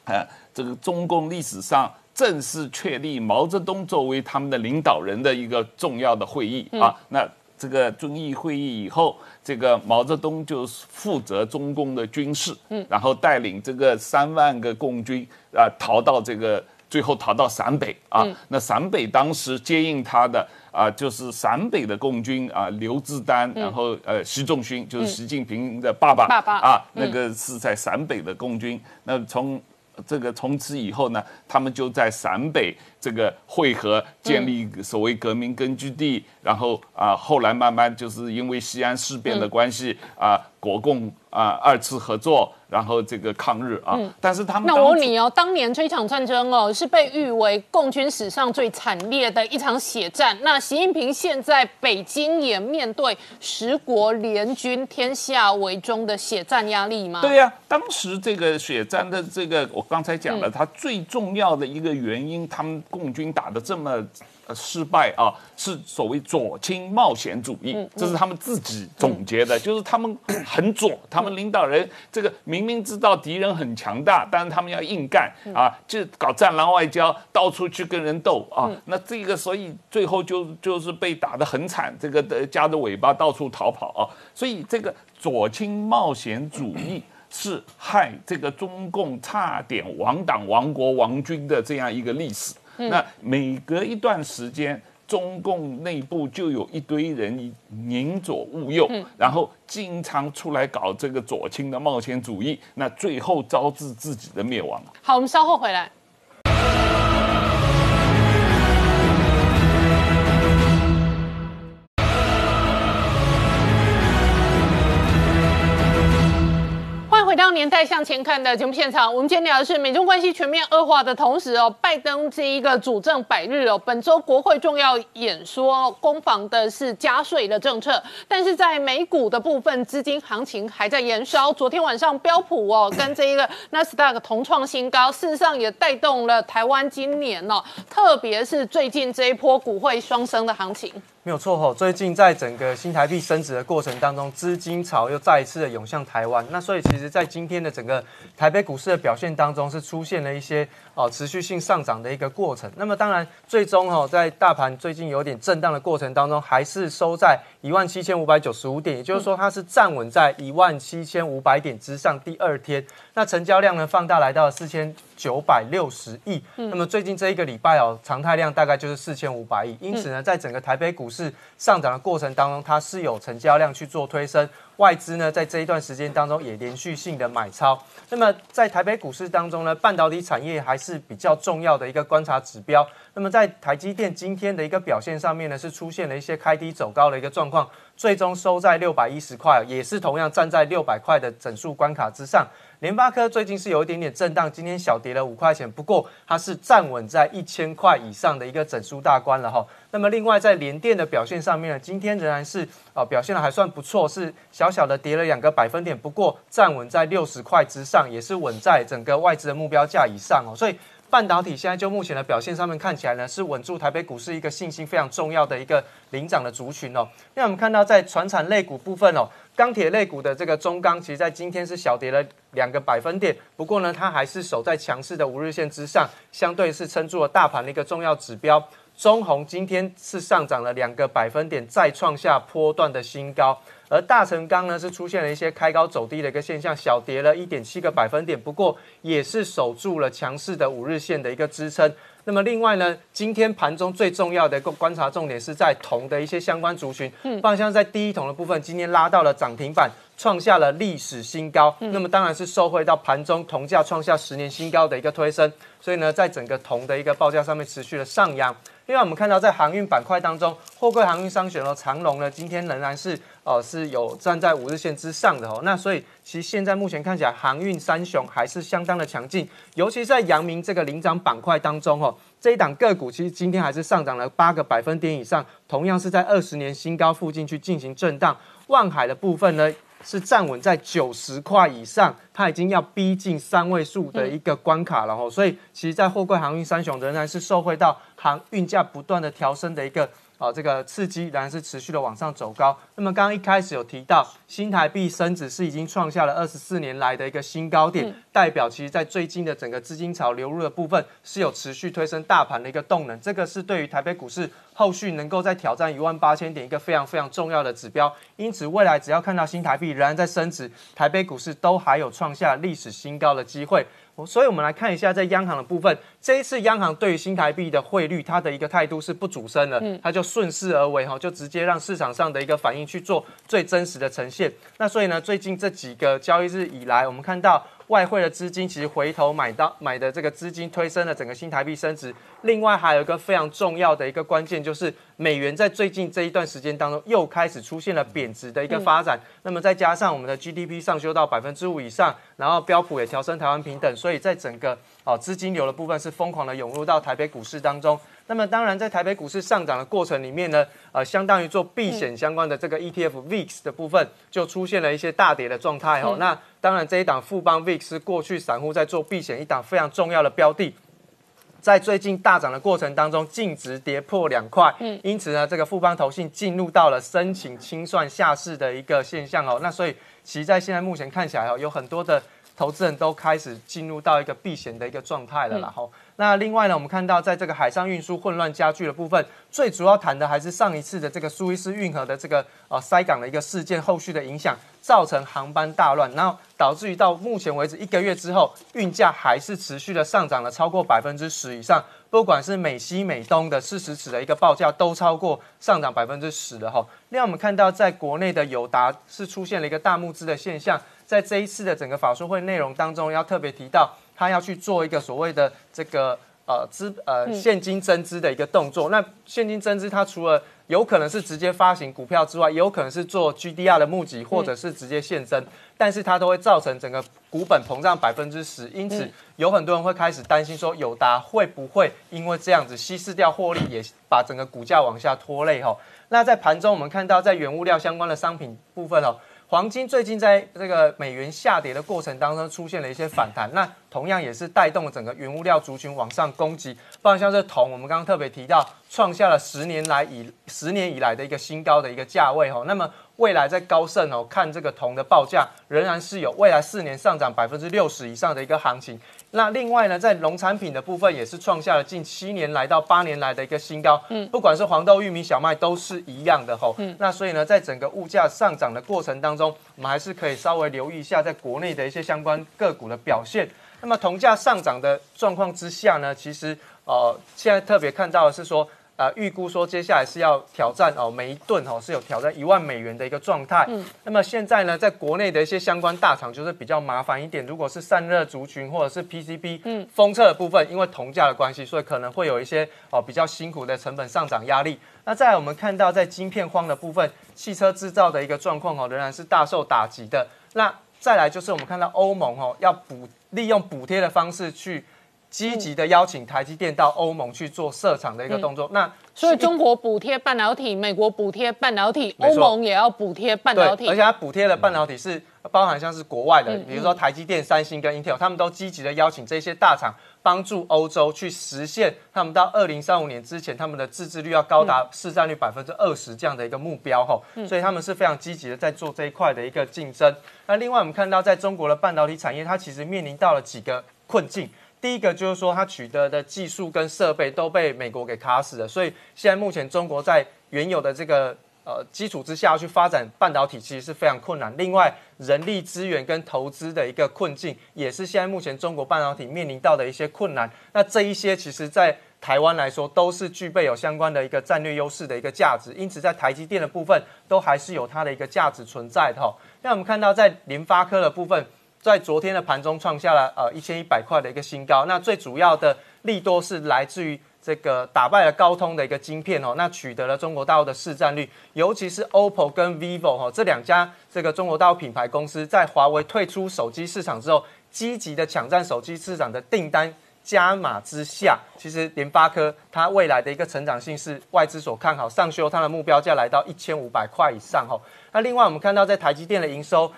呃，这个中共历史上正式确立毛泽东作为他们的领导人的一个重要的会议啊。那这个遵义会议以后，这个毛泽东就负责中共的军事，嗯，然后带领这个三万个共军啊逃到这个。最后逃到陕北啊，那陕北当时接应他的啊，就是陕北的共军啊，刘志丹，然后呃，习仲勋就是习近平的爸爸爸爸啊，那个是在陕北的共军。那从这个从此以后呢，他们就在陕北这个汇合，建立所谓革命根据地。然后啊，后来慢慢就是因为西安事变的关系啊，国共啊二次合作，然后这个抗日啊。但是他们那我问你哦，当年这一场战争哦，是被誉为共军史上最惨烈的一场血战。那习近平现在北京也面对十国联军、天下为中的血战压力吗？对呀、当时这个血战的这个，我刚才讲了，它最重要的一个原因，他们共军打得这么呃失败啊，是所谓左倾冒险主义，这是他们自己总结的，就是他们很左，他们领导人这个明明知道敌人很强大，但是他们要硬干啊，就搞战狼外交，到处去跟人斗啊，那这个所以最后就就是被打得很惨，这个的夹着尾巴到处逃跑啊，所以这个左倾冒险主义。是害这个中共差点亡党、亡国、亡军的这样一个历史。那每隔一段时间，中共内部就有一堆人宁左勿右，然后经常出来搞这个左倾的冒险主义，那最后招致自己的灭亡。好，我们稍后回来。年代向前看的节目现场，我们今天聊的是美中关系全面恶化的同时哦，拜登这一个主政百日哦，本周国会重要演说攻防的是加税的政策，但是在美股的部分资金行情还在延烧。昨天晚上标普哦 跟这一个纳斯达克同创新高，事实上也带动了台湾今年哦，特别是最近这一波股会双升的行情。没有错吼，最近在整个新台币升值的过程当中，资金潮又再一次的涌向台湾。那所以其实，在今天的整个台北股市的表现当中，是出现了一些哦持续性上涨的一个过程。那么当然，最终哦在大盘最近有点震荡的过程当中，还是收在一万七千五百九十五点，也就是说它是站稳在一万七千五百点之上。第二天，那成交量呢放大来到四千九百六十亿。那么最近这一个礼拜哦，常态量大概就是四千五百亿。因此呢，在整个台北股市上涨的过程当中，它是有成交量去做推升，外资呢在这一段时间当中也连续性的买超。那么在台北股市当中呢，半导体产业还是比较重要的一个观察指标。那么在台积电今天的一个表现上面呢，是出现了一些开低走高的一个状况，最终收在六百一十块，也是同样站在六百块的整数关卡之上。联发科最近是有一点点震荡，今天小跌了五块钱，不过它是站稳在一千块以上的一个整数大关了哈。那么另外在联电的表现上面呢，今天仍然是啊表现的还算不错，是小小的跌了两个百分点，不过站稳在六十块之上，也是稳在整个外资的目标价以上哦。所以半导体现在就目前的表现上面看起来呢，是稳住台北股市一个信心非常重要的一个领涨的族群哦。那我们看到在船产类股部分哦。钢铁类股的这个中钢，其实在今天是小跌了两个百分点，不过呢，它还是守在强势的五日线之上，相对是撑住了大盘的一个重要指标。中红今天是上涨了两个百分点，再创下波段的新高。而大成钢呢，是出现了一些开高走低的一个现象，小跌了一点七个百分点，不过也是守住了强势的五日线的一个支撑。那么另外呢，今天盘中最重要的一个观察重点是在铜的一些相关族群，嗯，方向在第一桶的部分，今天拉到了涨停板，创下了历史新高。那么当然是受惠到盘中铜价创下十年新高的一个推升，所以呢，在整个铜的一个报价上面持续的上扬。另外我们看到在航运板块当中，货柜航运商选的长龙呢，今天仍然是哦是有站在五日线之上的哦。那所以其实现在目前看起来，航运三雄还是相当的强劲，尤其在阳明这个领涨板块当中哦，这一档个股其实今天还是上涨了八个百分点以上，同样是在二十年新高附近去进行震荡。万海的部分呢？是站稳在九十块以上，它已经要逼近三位数的一个关卡了哦，所以其实，在货柜航运三雄仍然是受惠到航运价不断的调升的一个。啊，这个刺激仍然是持续的往上走高。那么刚刚一开始有提到，新台币升值是已经创下了二十四年来的一个新高点，代表其实在最近的整个资金潮流入的部分是有持续推升大盘的一个动能。这个是对于台北股市后续能够再挑战一万八千点一个非常非常重要的指标。因此，未来只要看到新台币仍然在升值，台北股市都还有创下历史新高的机会。所以，我们来看一下在央行的部分，这一次央行对于新台币的汇率，它的一个态度是不主升的，它就顺势而为哈，就直接让市场上的一个反应去做最真实的呈现。那所以呢，最近这几个交易日以来，我们看到。外汇的资金其实回头买到买的这个资金推升了整个新台币升值。另外还有一个非常重要的一个关键，就是美元在最近这一段时间当中又开始出现了贬值的一个发展。那么再加上我们的 GDP 上修到百分之五以上，然后标普也调升台湾平等，所以在整个哦资金流的部分是疯狂的涌入到台北股市当中。那么当然，在台北股市上涨的过程里面呢，呃，相当于做避险相关的这个 ETF VIX 的部分，就出现了一些大跌的状态哦。那当然，这一档富邦 VIX 是过去散户在做避险一档非常重要的标的。在最近大涨的过程当中，净值跌破两块，嗯，因此呢，这个富邦投信进入到了申请清算下市的一个现象哦。那所以，其实在现在目前看起来哦，有很多的投资人都开始进入到一个避险的一个状态了，然后。那另外呢，我们看到在这个海上运输混乱加剧的部分，最主要谈的还是上一次的这个苏伊士运河的这个呃塞港的一个事件后续的影响，造成航班大乱，然后导致于到目前为止一个月之后，运价还是持续的上涨了超过百分之十以上，不管是美西美东的四十尺的一个报价都超过上涨百分之十了哈。另外我们看到在国内的友达是出现了一个大募资的现象，在这一次的整个法说会内容当中要特别提到。他要去做一个所谓的这个呃资呃现金增资的一个动作。那现金增资，它除了有可能是直接发行股票之外，也有可能是做 GDR 的募集，或者是直接现增。但是它都会造成整个股本膨胀百分之十。因此，有很多人会开始担心说，友达会不会因为这样子稀释掉获利，也把整个股价往下拖累哈？那在盘中我们看到，在原物料相关的商品部分哦。黄金最近在这个美元下跌的过程当中出现了一些反弹，那同样也是带动了整个原物料族群往上攻击。包括像是铜，我们刚刚特别提到，创下了十年来以十年以来的一个新高的一个价位哈。那么未来在高盛哦看这个铜的报价，仍然是有未来四年上涨百分之六十以上的一个行情。那另外呢，在农产品的部分也是创下了近七年来到八年来的一个新高。嗯，不管是黄豆、玉米、小麦都是一样的吼。嗯，那所以呢，在整个物价上涨的过程当中，我们还是可以稍微留意一下在国内的一些相关个股的表现。那么铜价上涨的状况之下呢，其实呃，现在特别看到的是说。啊，预估说接下来是要挑战哦，每一吨哦是有挑战一万美元的一个状态。嗯，那么现在呢，在国内的一些相关大厂就是比较麻烦一点。如果是散热族群或者是 PCB 嗯封测的部分，因为铜价的关系，所以可能会有一些哦比较辛苦的成本上涨压力。那再来我们看到在晶片荒的部分，汽车制造的一个状况哦，仍然是大受打击的。那再来就是我们看到欧盟哦要补利用补贴的方式去。积极的邀请台积电到欧盟去做设厂的一个动作。那所以中国补贴半导体，美国补贴半导体，欧盟也要补贴半导体。而且它补贴的半导体是包含像是国外的，比如说台积电、三星跟 Intel，他们都积极的邀请这些大厂帮助欧洲去实现他们到二零三五年之前他们的自制率要高达市占率百分之二十这样的一个目标哈。所以他们是非常积极的在做这一块的一个竞争。那另外我们看到在中国的半导体产业，它其实面临到了几个困境。第一个就是说，它取得的技术跟设备都被美国给卡死了，所以现在目前中国在原有的这个呃基础之下去发展半导体，其实是非常困难。另外，人力资源跟投资的一个困境，也是现在目前中国半导体面临到的一些困难。那这一些其实，在台湾来说，都是具备有相关的一个战略优势的一个价值。因此，在台积电的部分，都还是有它的一个价值存在的。那我们看到在联发科的部分。在昨天的盘中创下了呃一千一百块的一个新高，那最主要的利多是来自于这个打败了高通的一个晶片哦，那取得了中国大陆的市占率，尤其是 OPPO 跟 vivo 哈这两家这个中国大陆品牌公司在华为退出手机市场之后，积极的抢占手机市场的订单加码之下，其实联发科它未来的一个成长性是外资所看好，上修它的目标价来到一千五百块以上哈。那另外我们看到在台积电的营收。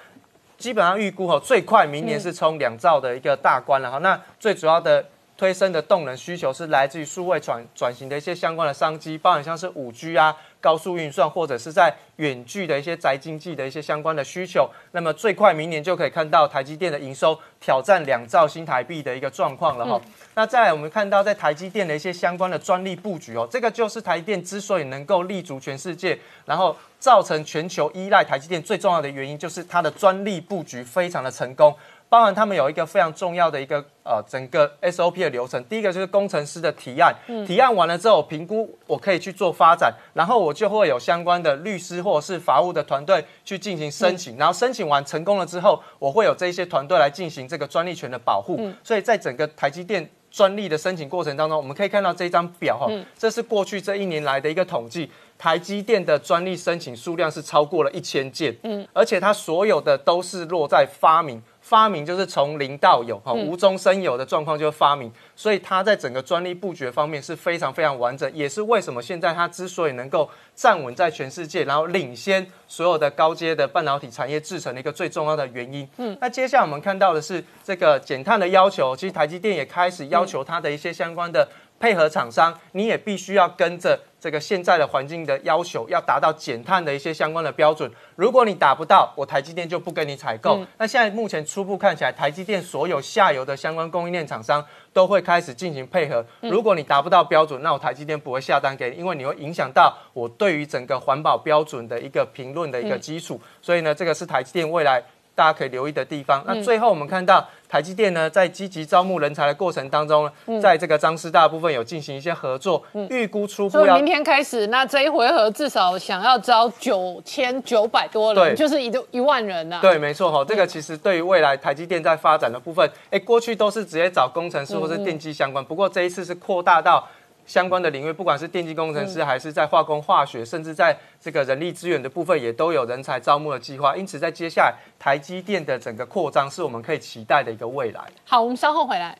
基本上预估哈，最快明年是冲两兆的一个大关了哈。那最主要的推升的动能需求是来自于数位转转型的一些相关的商机，包含像是五 G 啊。高速运算或者是在远距的一些宅经济的一些相关的需求，那么最快明年就可以看到台积电的营收挑战两兆新台币的一个状况了哈。那再来我们看到在台积电的一些相关的专利布局哦，这个就是台积电之所以能够立足全世界，然后造成全球依赖台积电最重要的原因，就是它的专利布局非常的成功。包含他们有一个非常重要的一个呃整个 SOP 的流程，第一个就是工程师的提案，提案完了之后评估我可以去做发展，然后我就会有相关的律师或者是法务的团队去进行申请，然后申请完成功了之后，我会有这些团队来进行这个专利权的保护。所以在整个台积电专利的申请过程当中，我们可以看到这张表哈，这是过去这一年来的一个统计。台积电的专利申请数量是超过了一千件，嗯，而且它所有的都是落在发明发明就是从零到有，哈，无中生有的状况就是发明，所以它在整个专利布局方面是非常非常完整，也是为什么现在它之所以能够站稳在全世界，然后领先所有的高阶的半导体产业制成的一个最重要的原因。嗯，那接下来我们看到的是这个减碳的要求，其实台积电也开始要求它的一些相关的。配合厂商，你也必须要跟着这个现在的环境的要求，要达到减碳的一些相关的标准。如果你达不到，我台积电就不跟你采购。那现在目前初步看起来，台积电所有下游的相关供应链厂商都会开始进行配合。如果你达不到标准，那我台积电不会下单给你，因为你会影响到我对于整个环保标准的一个评论的一个基础。所以呢，这个是台积电未来。大家可以留意的地方。那最后我们看到台积电呢，在积极招募人才的过程当中呢，在这个张师大部分有进行一些合作，预估初步要明天开始，那这一回合至少想要招九千九百多人，就是一一万人呐。对，没错哈，这个其实对于未来台积电在发展的部分，哎，过去都是直接找工程师或是电机相关，不过这一次是扩大到。相关的领域，不管是电机工程师，还是在化工、化学，甚至在这个人力资源的部分，也都有人才招募的计划。因此，在接下来台积电的整个扩张，是我们可以期待的一个未来。好，我们稍后回来。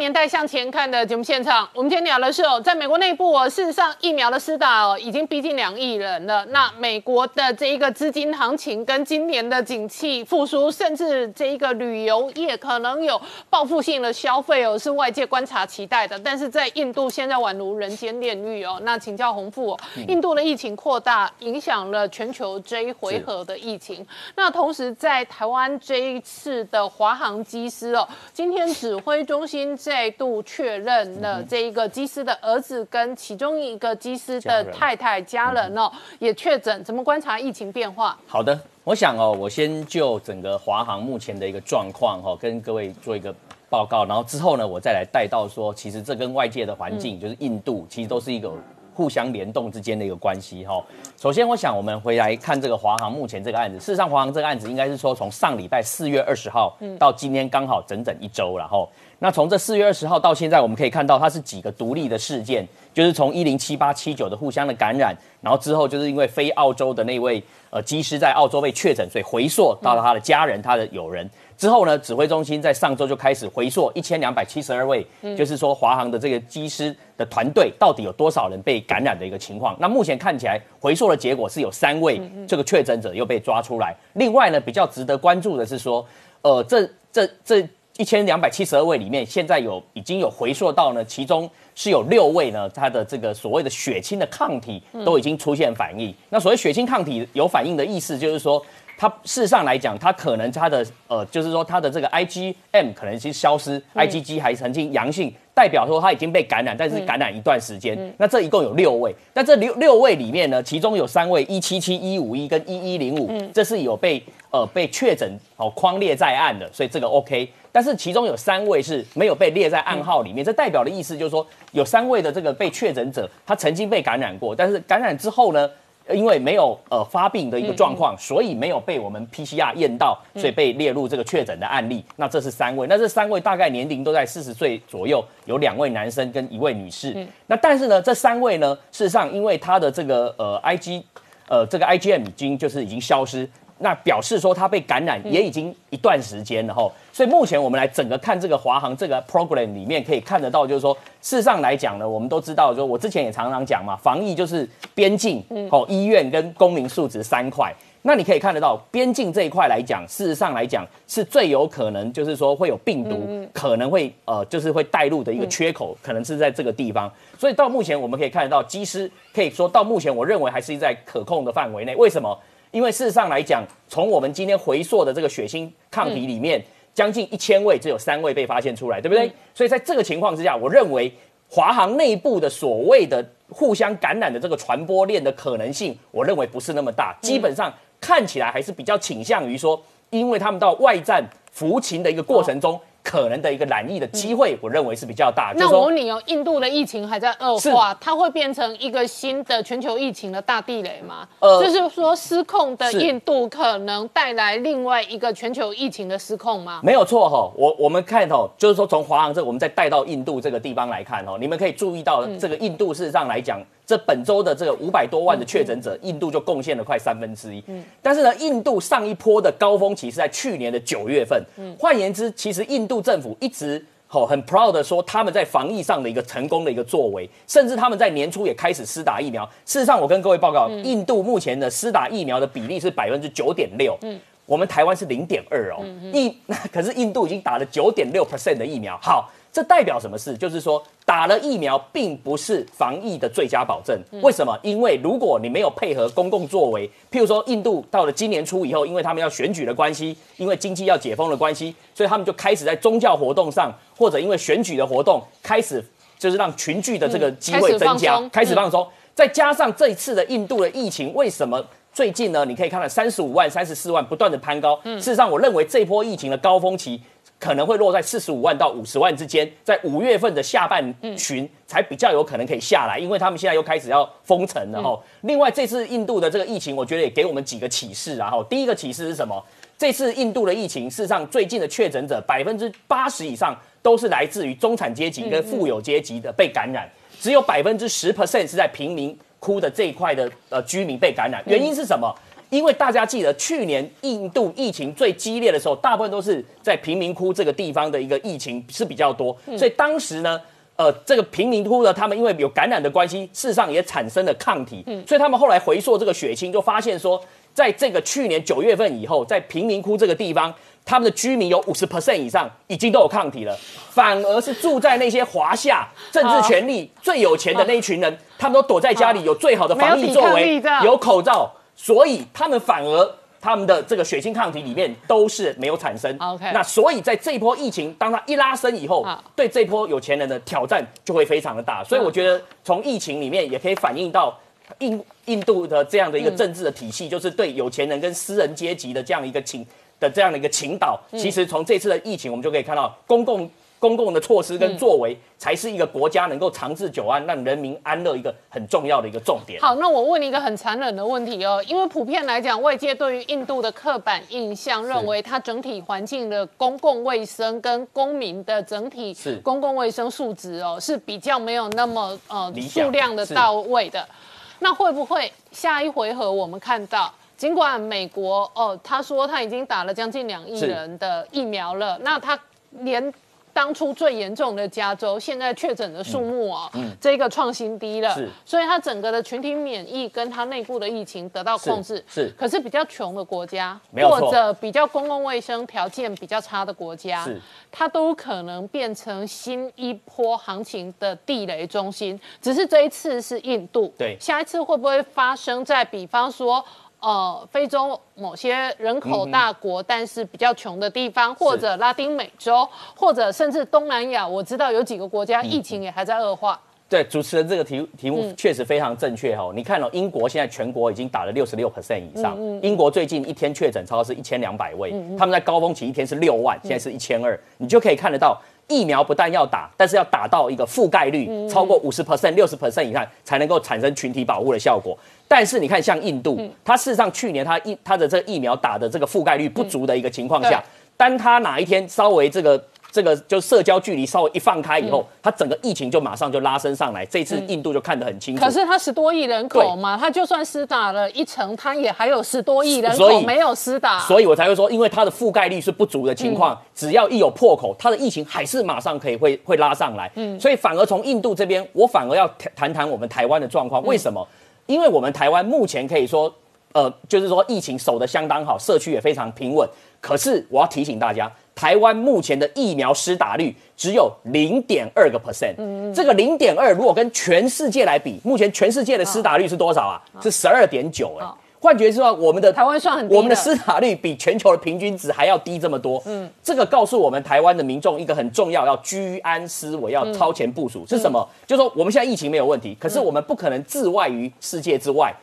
年代向前看的节目现场，我们今天聊的是哦，在美国内部哦，事实上疫苗的施打哦，已经逼近两亿人了。那美国的这一个资金行情跟今年的景气复苏，甚至这一个旅游业可能有报复性的消费哦，是外界观察期待的。但是在印度现在宛如人间炼狱哦。那请教洪富哦，印度的疫情扩大，影响了全球这一回合的疫情。那同时在台湾这一次的华航机师哦，今天指挥中心。再度确认了这一个机师的儿子跟其中一个机师的太太家人哦，也确诊。怎么观察疫情变化？好的，我想哦，我先就整个华航目前的一个状况哈，跟各位做一个报告，然后之后呢，我再来带到说，其实这跟外界的环境，就是印度，其实都是一个。互相联动之间的一个关系哈。首先，我想我们回来看这个华航目前这个案子。事实上，华航这个案子应该是说从上礼拜四月二十号到今天刚好整整一周了哈。那从这四月二十号到现在，我们可以看到它是几个独立的事件，就是从一零七八七九的互相的感染，然后之后就是因为非澳洲的那位呃机师在澳洲被确诊，所以回溯到了他的家人、他的友人。之后呢，指挥中心在上周就开始回溯一千两百七十二位，就是说华航的这个机师的团队到底有多少人被感染的一个情况。那目前看起来回溯的结果是有三位这个确诊者又被抓出来。另外呢，比较值得关注的是说，呃，这这这一千两百七十二位里面，现在有已经有回溯到呢，其中是有六位呢，他的这个所谓的血清的抗体都已经出现反应。那所谓血清抗体有反应的意思，就是说。它事实上来讲，它可能它的呃，就是说它的这个 IgM 可能是消失，IgG 还曾经阳性，代表说它已经被感染，但是感染一段时间。那这一共有六位，那这六六位里面呢，其中有三位一七七一五一跟一一零五，这是有被呃被确诊哦框列在案的，所以这个 OK。但是其中有三位是没有被列在暗号里面，这代表的意思就是说，有三位的这个被确诊者，他曾经被感染过，但是感染之后呢？因为没有呃发病的一个状况，所以没有被我们 PCR 验到，所以被列入这个确诊的案例。那这是三位，那这三位大概年龄都在四十岁左右，有两位男生跟一位女士。那但是呢，这三位呢，事实上因为他的这个呃 IG 呃这个 IgM 已经就是已经消失。那表示说他被感染也已经一段时间了哈，所以目前我们来整个看这个华航这个 program 里面可以看得到，就是说事实上来讲呢，我们都知道，就我之前也常常讲嘛，防疫就是边境、哦医院跟公民素质三块。那你可以看得到边境这一块来讲，事实上来讲是最有可能就是说会有病毒可能会呃就是会带入的一个缺口，可能是在这个地方。所以到目前我们可以看得到，机师可以说到目前我认为还是在可控的范围内。为什么？因为事实上来讲，从我们今天回溯的这个血清抗体里面，将近一千位，只有三位被发现出来，对不对？所以在这个情况之下，我认为华航内部的所谓的互相感染的这个传播链的可能性，我认为不是那么大。基本上看起来还是比较倾向于说，因为他们到外站服勤的一个过程中可能的一个染疫的机会，我认为是比较大。那我问你哦，印度的疫情还在恶化，它会变成一个新的全球疫情的大地雷吗？呃，就是说失控的印度可能带来另外一个全球疫情的失控吗？没有错哈，我我们看哦，就是说从华航这，我们再带到印度这个地方来看哦，你们可以注意到这个印度事实上来讲。这本周的这个五百多万的确诊者，印度就贡献了快三分之一。嗯，但是呢，印度上一波的高峰期是在去年的九月份。嗯，换言之，其实印度政府一直吼很 proud 的说他们在防疫上的一个成功的一个作为，甚至他们在年初也开始施打疫苗。事实上，我跟各位报告，印度目前的施打疫苗的比例是百分之九点六。嗯，我们台湾是零点二哦。印 可是印度已经打了九点六 percent 的疫苗。好。这代表什么事？就是说，打了疫苗并不是防疫的最佳保证。为什么？因为如果你没有配合公共作为，譬如说，印度到了今年初以后，因为他们要选举的关系，因为经济要解封的关系，所以他们就开始在宗教活动上，或者因为选举的活动，开始就是让群聚的这个机会增加，开始放松。再加上这一次的印度的疫情，为什么最近呢？你可以看到三十五万、三十四万不断的攀高。事实上，我认为这波疫情的高峰期。可能会落在四十五万到五十万之间，在五月份的下半旬才比较有可能可以下来，因为他们现在又开始要封城了哈。另外，这次印度的这个疫情，我觉得也给我们几个启示然后第一个启示是什么？这次印度的疫情，事实上最近的确诊者百分之八十以上都是来自于中产阶级跟富有阶级的被感染，只有百分之十 percent 是在贫民窟的这一块的呃居民被感染。原因是什么？因为大家记得去年印度疫情最激烈的时候，大部分都是在贫民窟这个地方的一个疫情是比较多，所以当时呢，呃，这个贫民窟呢他们因为有感染的关系，事实上也产生了抗体，所以他们后来回溯这个血清，就发现说，在这个去年九月份以后，在贫民窟这个地方，他们的居民有五十 percent 以上已经都有抗体了，反而是住在那些华夏政治权力最有钱的那一群人，他们都躲在家里，有最好的防疫作为，有口罩。所以他们反而他们的这个血清抗体里面都是没有产生。OK，那所以在这一波疫情，当它一拉升以后，对这波有钱人的挑战就会非常的大。所以我觉得从疫情里面也可以反映到印印度的这样的一个政治的体系，就是对有钱人跟私人阶级的这样一个情的这样的一个倾倒。其实从这次的疫情，我们就可以看到公共。公共的措施跟作为，才是一个国家能够长治久安、让人民安乐一个很重要的一个重点。好，那我问你一个很残忍的问题哦，因为普遍来讲，外界对于印度的刻板印象，认为它整体环境的公共卫生跟公民的整体公共卫生素质哦，是比较没有那么呃数量的到位的。那会不会下一回合我们看到，尽管美国哦，他说他已经打了将近两亿人的疫苗了，那他连当初最严重的加州，现在确诊的数目啊，这个创新低了，所以它整个的群体免疫跟它内部的疫情得到控制。是，可是比较穷的国家，或者比较公共卫生条件比较差的国家，它都可能变成新一波行情的地雷中心。只是这一次是印度，对，下一次会不会发生在比方说？呃，非洲某些人口大国，但是比较穷的地方，或者拉丁美洲，或者甚至东南亚，我知道有几个国家疫情也还在恶化。对，主持人这个题题目确实非常正确哈。你看哦，英国现在全国已经打了六十六 percent 以上，英国最近一天确诊超是一千两百位，他们在高峰期一天是六万，现在是一千二，你就可以看得到。疫苗不但要打，但是要打到一个覆盖率超过五十 percent、六十 percent 以上，才能够产生群体保护的效果。但是你看，像印度，它事实上去年它疫它的这个疫苗打的这个覆盖率不足的一个情况下，当它哪一天稍微这个。这个就社交距离稍微一放开以后，它整个疫情就马上就拉升上来。这次印度就看得很清楚。可是它十多亿人口嘛，它就算施打了一层，它也还有十多亿人口没有施打。所以我才会说，因为它的覆盖率是不足的情况，只要一有破口，它的疫情还是马上可以会会拉上来。嗯，所以反而从印度这边，我反而要谈谈我们台湾的状况。为什么？因为我们台湾目前可以说，呃，就是说疫情守得相当好，社区也非常平稳。可是我要提醒大家。台湾目前的疫苗施打率只有零点二个 percent，这个零点二如果跟全世界来比，目前全世界的施打率是多少啊？是十二点九哎。换句话说，我们的台湾算很低，我们的施打率比全球的平均值还要低这么多。嗯，这个告诉我们台湾的民众一个很重要，要居安思危，要超前部署。是什么？就是说我们现在疫情没有问题，可是我们不可能置外于世界之外。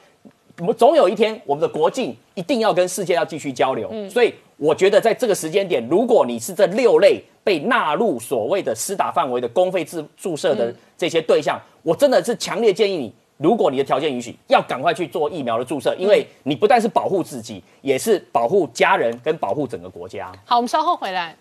我们总有一天，我们的国境一定要跟世界要继续交流，所以我觉得在这个时间点，如果你是这六类被纳入所谓的施打范围的公费注注射的这些对象，我真的是强烈建议你，如果你的条件允许，要赶快去做疫苗的注射，因为你不但是保护自己，也是保护家人跟保护整个国家。好，我们稍后回来。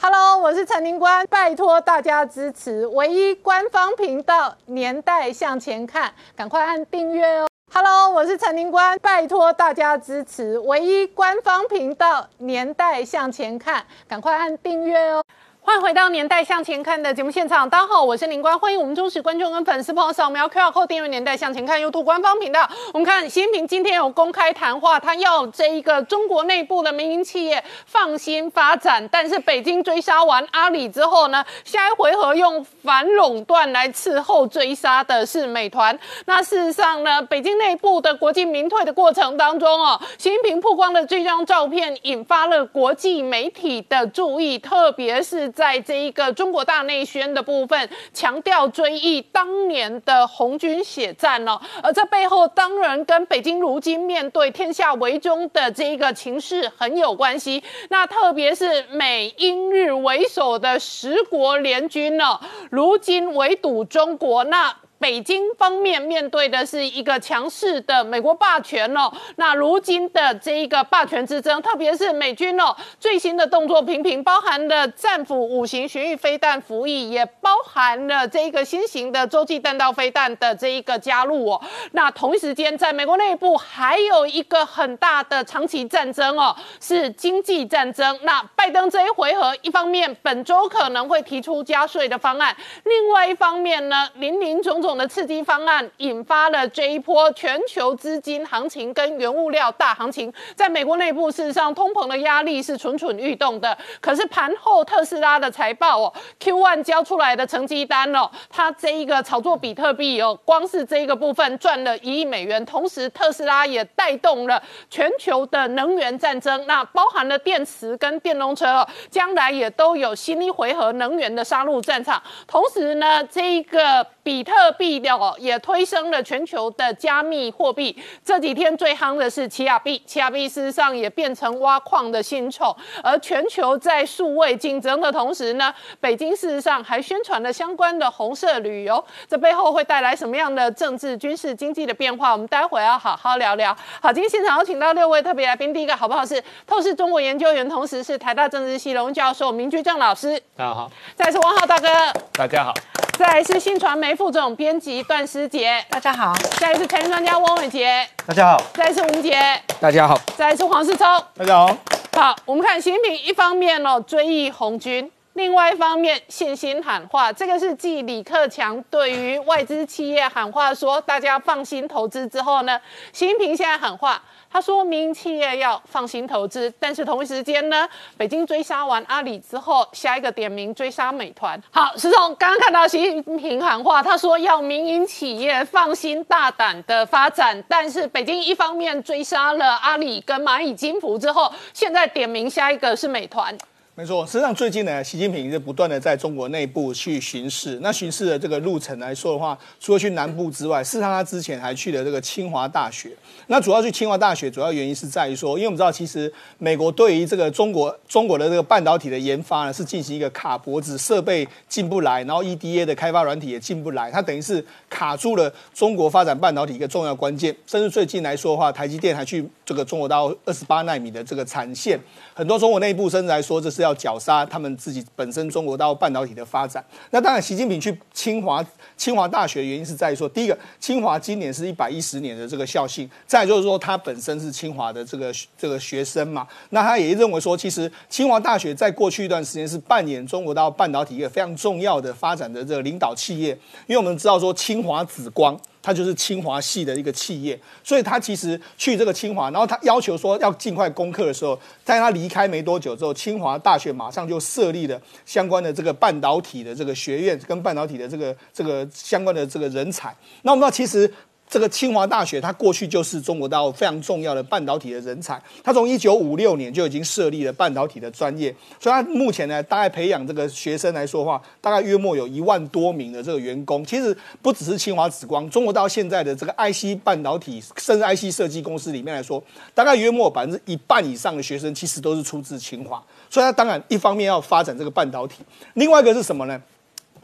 Hello，我是陈宁官，拜托大家支持唯一官方频道《年代向前看》，赶快按订阅哦。Hello，我是陈宁官，拜托大家支持唯一官方频道《年代向前看》，赶快按订阅哦。欢迎回到《年代向前看》的节目现场，大家好，我是林官，欢迎我们忠实观众跟粉丝朋友扫描 QR Code 订阅《年代向前看》YouTube 官方频道。我们看习近平今天有公开谈话，他要这一个中国内部的民营企业放心发展，但是北京追杀完阿里之后呢，下一回合用反垄断来伺候追杀的是美团。那事实上呢，北京内部的国进民退的过程当中哦，习近平曝光的这张照片引发了国际媒体的注意，特别是。在这一个中国大内宣的部分，强调追忆当年的红军血战哦，而这背后当然跟北京如今面对天下为中的这一个情势很有关系。那特别是美英日为首的十国联军呢，如今围堵中国那。北京方面面对的是一个强势的美国霸权哦，那如今的这一个霸权之争，特别是美军哦最新的动作频频，包含了战斧五型巡弋飞弹服役，也包含了这一个新型的洲际弹道飞弹的这一个加入哦。那同一时间，在美国内部还有一个很大的长期战争哦，是经济战争。那拜登这一回合，一方面本周可能会提出加税的方案，另外一方面呢，林林总总。的刺激方案引发了这一波全球资金行情跟原物料大行情，在美国内部事实上通膨的压力是蠢蠢欲动的。可是盘后特斯拉的财报哦，Q1 交出来的成绩单哦，它这一个炒作比特币哦，光是这一个部分赚了一亿美元。同时特斯拉也带动了全球的能源战争，那包含了电池跟电动车哦，将来也都有新一回合能源的杀戮战场。同时呢，这一个比特币。币掉也推升了全球的加密货币。这几天最夯的是奇亚币，奇亚币事实上也变成挖矿的新宠。而全球在数位竞争的同时呢，北京事实上还宣传了相关的红色旅游。这背后会带来什么样的政治、军事、经济的变化？我们待会要好好聊聊。好，今天现场有请到六位特别来宾，第一个好不好？是透视中国研究员，同时是台大政治系荣教授明居正老师。大家好。再是汪浩大哥。大家好。再是新传媒副总编辑段思杰，大家好；再是财经专家汪伟杰，大家好；再是吳杰，大家好；再是黄世聪，大家好。好，我们看习近平一方面哦追忆红军，另外一方面信心喊话，这个是繼李克强对于外资企业喊话说大家放心投资之后呢，习近平现在喊話。他说：“民营企业要放心投资，但是同一时间呢，北京追杀完阿里之后，下一个点名追杀美团。好，石总刚刚看到习近平喊话，他说要民营企业放心大胆的发展，但是北京一方面追杀了阿里跟蚂蚁金服之后，现在点名下一个是美团。”没错，实际上最近呢，习近平是不断的在中国内部去巡视。那巡视的这个路程来说的话，除了去南部之外，事实上他之前还去了这个清华大学。那主要去清华大学，主要原因是在于说，因为我们知道，其实美国对于这个中国中国的这个半导体的研发呢，是进行一个卡脖子，设备进不来，然后 EDA 的开发软体也进不来，它等于是卡住了中国发展半导体一个重要关键。甚至最近来说的话，台积电还去这个中国大陆二十八纳米的这个产线，很多中国内部甚至来说这是。要绞殺他們自己本身中國大陸半導體的發展。那當然，習近平去清華清華大學的原因是在於說，第一个，清華今年是一百一十年的這個校慶，再就是說，他本身是清華的這個這個學生嘛。那他也認為說，其實清華大學在過去一段時間是扮演中國大陸半導體一個非常重要的發展的這個領導企業，因為我們知道說，清華紫光。他就是清华系的一个企业，所以他其实去这个清华，然后他要求说要尽快攻克的时候，在他离开没多久之后，清华大学马上就设立了相关的这个半导体的这个学院，跟半导体的这个这个相关的这个人才。那我们知道，其实。这个清华大学，它过去就是中国大陆非常重要的半导体的人才。它从一九五六年就已经设立了半导体的专业，所以它目前呢，大概培养这个学生来说的话，大概约莫有一万多名的这个员工。其实不只是清华紫光，中国到现在的这个 IC 半导体，甚至 IC 设计公司里面来说，大概约莫百分之一半以上的学生其实都是出自清华。所以它当然一方面要发展这个半导体，另外一个是什么呢？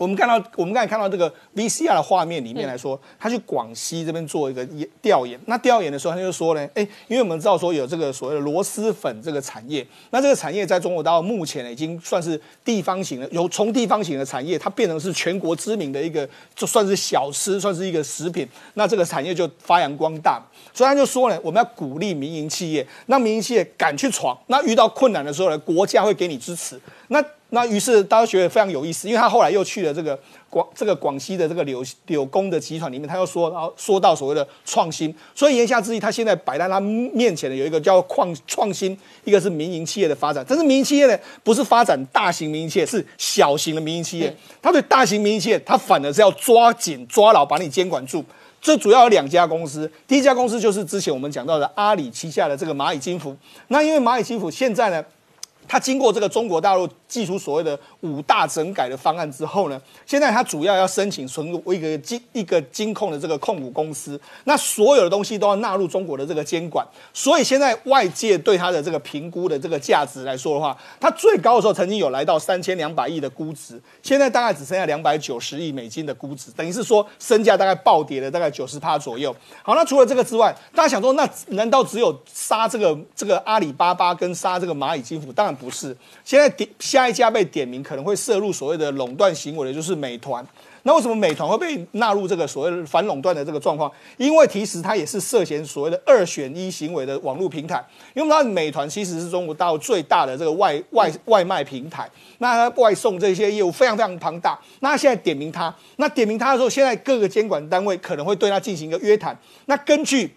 我们看到，我们刚才看到这个 VCR 的画面里面来说，他去广西这边做一个调研。那调研的时候，他就说呢，哎，因为我们知道说有这个所谓的螺蛳粉这个产业，那这个产业在中国大陆目前呢已经算是地方型的，由从地方型的产业，它变成是全国知名的一个，就算是小吃，算是一个食品。那这个产业就发扬光大。所以他就说呢，我们要鼓励民营企业，让民营企业敢去闯。那遇到困难的时候呢，国家会给你支持。那那于是大家觉得非常有意思，因为他后来又去了这个广这个广西的这个柳柳工的集团里面，他又说，然后说到所谓的创新，所以言下之意，他现在摆在他面前的有一个叫创创新，一个是民营企业的发展，但是民营企业呢，不是发展大型民营企业，是小型的民营企业。他对大型民营企业，他反而是要抓紧抓牢，把你监管住。这主要有两家公司，第一家公司就是之前我们讲到的阿里旗下的这个蚂蚁金服。那因为蚂蚁金服现在呢。他经过这个中国大陆寄出所谓的五大整改的方案之后呢，现在它主要要申请存入一个金一个金控的这个控股公司，那所有的东西都要纳入中国的这个监管，所以现在外界对它的这个评估的这个价值来说的话，它最高的时候曾经有来到三千两百亿的估值，现在大概只剩下两百九十亿美金的估值，等于是说身价大概暴跌了大概九十趴左右。好，那除了这个之外，大家想说，那难道只有杀这个这个阿里巴巴跟杀这个蚂蚁金服？当然。不是，现在点下一家被点名可能会涉入所谓的垄断行为的，就是美团。那为什么美团会被纳入这个所谓的反垄断的这个状况？因为其实它也是涉嫌所谓的二选一行为的网络平台。因为它美团其实是中国大陆最大的这个外外外卖平台，那它外送这些业务非常非常庞大。那现在点名它，那点名它的时候，现在各个监管单位可能会对它进行一个约谈。那根据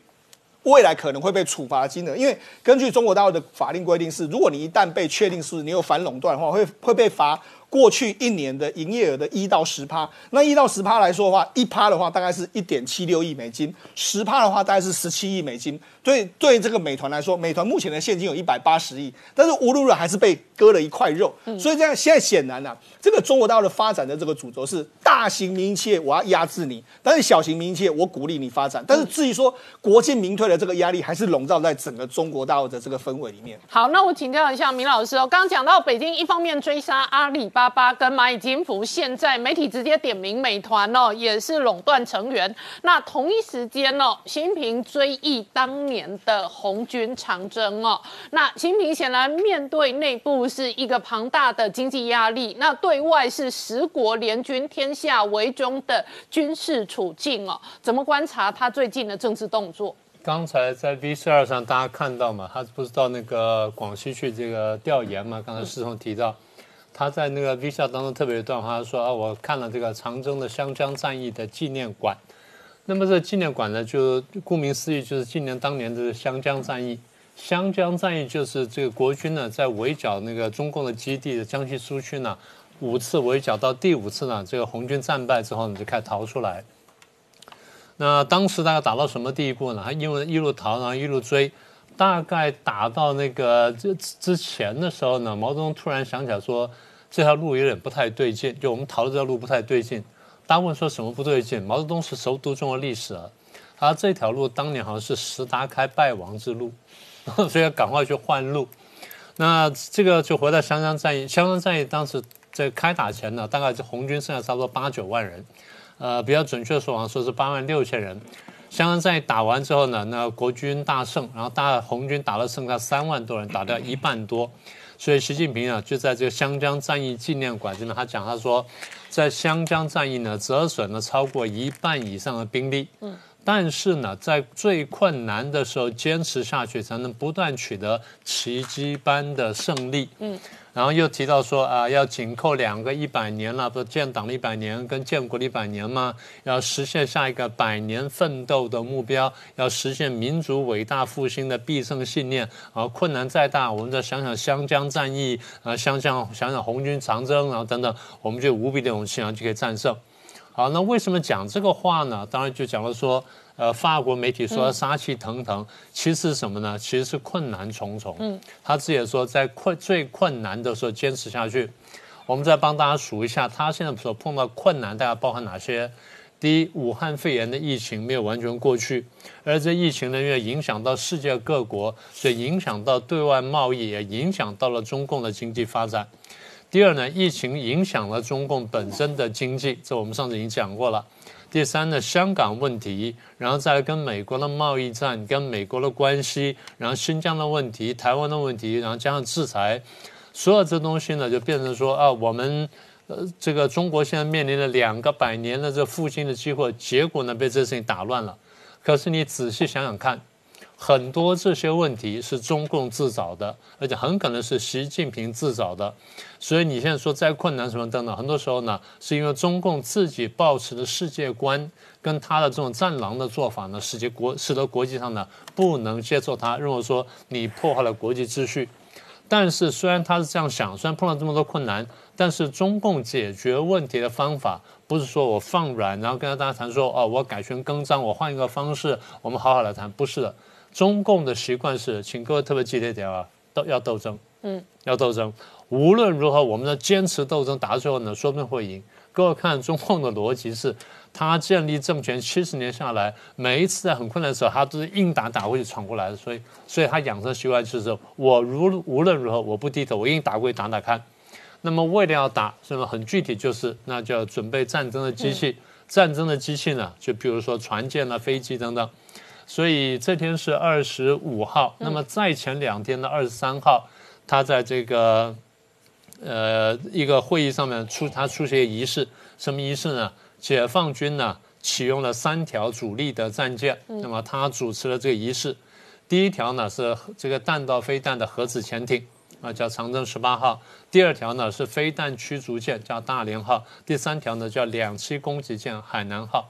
未来可能会被处罚金额，因为根据中国大陆的法令规定是，如果你一旦被确定是你有反垄断的话，会会被罚。过去一年的营业额的一到十趴，那一到十趴来说的话，一趴的话大概是一点七六亿美金，十趴的话大概是十七亿美金。对对，这个美团来说，美团目前的现金有一百八十亿，但是无论如何还是被割了一块肉。所以这样现在显然呢，这个中国大陆的发展的这个主轴是大型民营企业我要压制你，但是小型民营企业我鼓励你发展。但是至于说国进民退的这个压力，还是笼罩在整个中国大陆的这个氛围里面。好，那我请教一下明老师哦，刚刚讲到北京一方面追杀阿里巴巴。巴巴跟蚂蚁金服，现在媒体直接点名美团哦，也是垄断成员。那同一时间哦，习近平追忆当年的红军长征哦。那习近平显然面对内部是一个庞大的经济压力，那对外是十国联军天下为中的军事处境哦。怎么观察他最近的政治动作？刚才在 V 十二上大家看到嘛，他不是到那个广西去这个调研嘛？刚才师兄提到。他在那个 V 下当中特别一段话说啊，我看了这个长征的湘江战役的纪念馆。那么这纪念馆呢，就顾名思义就是纪念当年的湘江战役。湘江战役就是这个国军呢在围剿那个中共的基地的江西苏区呢，五次围剿到第五次呢，这个红军战败之后呢就开始逃出来。那当时大概打到什么地步呢？还因为一路逃，然后一路追。大概打到那个之之前的时候呢，毛泽东突然想起来说，这条路有点不太对劲，就我们逃的这条路不太对劲。大家问说什么不对劲？毛泽东是熟读中国历史啊，他这条路当年好像是石达开败亡之路，所以要赶快去换路。那这个就回到湘江战役，湘江战役当时在开打前呢，大概红军剩下差不多八九万人，呃，比较准确的说，好像说是八万六千人。湘江战役打完之后呢，那国军大胜，然后大红军打了剩下三万多人，打掉一半多，所以习近平啊就在这个湘江战役纪念馆这边，他讲他说，在湘江战役呢折损了超过一半以上的兵力，嗯，但是呢在最困难的时候坚持下去，才能不断取得奇迹般的胜利，嗯。然后又提到说啊，要紧扣两个一百年了，不是建党的一百年跟建国的一百年吗？要实现下一个百年奋斗的目标，要实现民族伟大复兴的必胜信念。啊，困难再大，我们再想想湘江战役，啊，想想想想红军长征，然后等等，我们就无比的勇气，然后就可以战胜。好，那为什么讲这个话呢？当然就讲了说，呃，法国媒体说杀气腾腾，其实是什么呢？其实是困难重重。嗯，他自己也说，在困最困难的时候坚持下去。我们再帮大家数一下，他现在所碰到困难，大概包含哪些？第一，武汉肺炎的疫情没有完全过去，而这疫情呢，因为影响到世界各国，所以影响到对外贸易，也影响到了中共的经济发展。第二呢，疫情影响了中共本身的经济，这我们上次已经讲过了。第三呢，香港问题，然后再来跟美国的贸易战、跟美国的关系，然后新疆的问题、台湾的问题，然后加上制裁，所有这东西呢，就变成说啊，我们呃这个中国现在面临了两个百年的这复兴的机会，结果呢被这事情打乱了。可是你仔细想想看。很多这些问题是中共自找的，而且很可能是习近平自找的。所以你现在说再困难什么等等，很多时候呢，是因为中共自己抱持的世界观跟他的这种战狼的做法呢，使得国使得国际上呢不能接受他，认为说你破坏了国际秩序。但是虽然他是这样想，虽然碰到这么多困难，但是中共解决问题的方法不是说我放软，然后跟大家谈说哦，我改弦更张，我换一个方式，我们好好来谈，不是的。中共的习惯是，请各位特别记得一点啊，斗要斗争，嗯，要斗争。无论如何，我们的坚持斗争，打到最后呢，说不定会赢。各位看中共的逻辑是，他建立政权七十年下来，每一次在很困难的时候，他都是硬打打过去闯过来的。所以，所以他养成习惯就是，我如无论如何我不低头，我硬打过去打打看。那么为了要打，是么很具体就是，那就要准备战争的机器。战争的机器呢，就比如说船舰啊、飞机等等。所以这天是二十五号，那么在前两天的二十三号，他在这个呃一个会议上面出他出席仪式，什么仪式呢？解放军呢启用了三条主力的战舰，那么他主持了这个仪式。第一条呢是这个弹道飞弹的核子潜艇，啊叫长征十八号；第二条呢是飞弹驱逐舰，叫大连号；第三条呢叫两栖攻击舰海南号。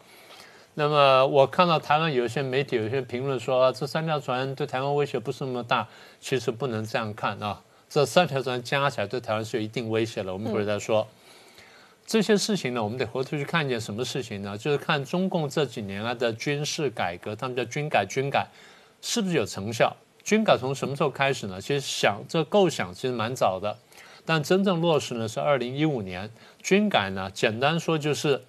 那么我看到台湾有些媒体有些评论说，这三条船对台湾威胁不是那么大，其实不能这样看啊。这三条船加起来对台湾是有一定威胁的。我们一会儿再说这些事情呢，我们得回头去看一件什么事情呢？就是看中共这几年来的军事改革，他们叫军改，军改是不是有成效？军改从什么时候开始呢？其实想这构想其实蛮早的，但真正落实呢是二零一五年。军改呢，简单说就是。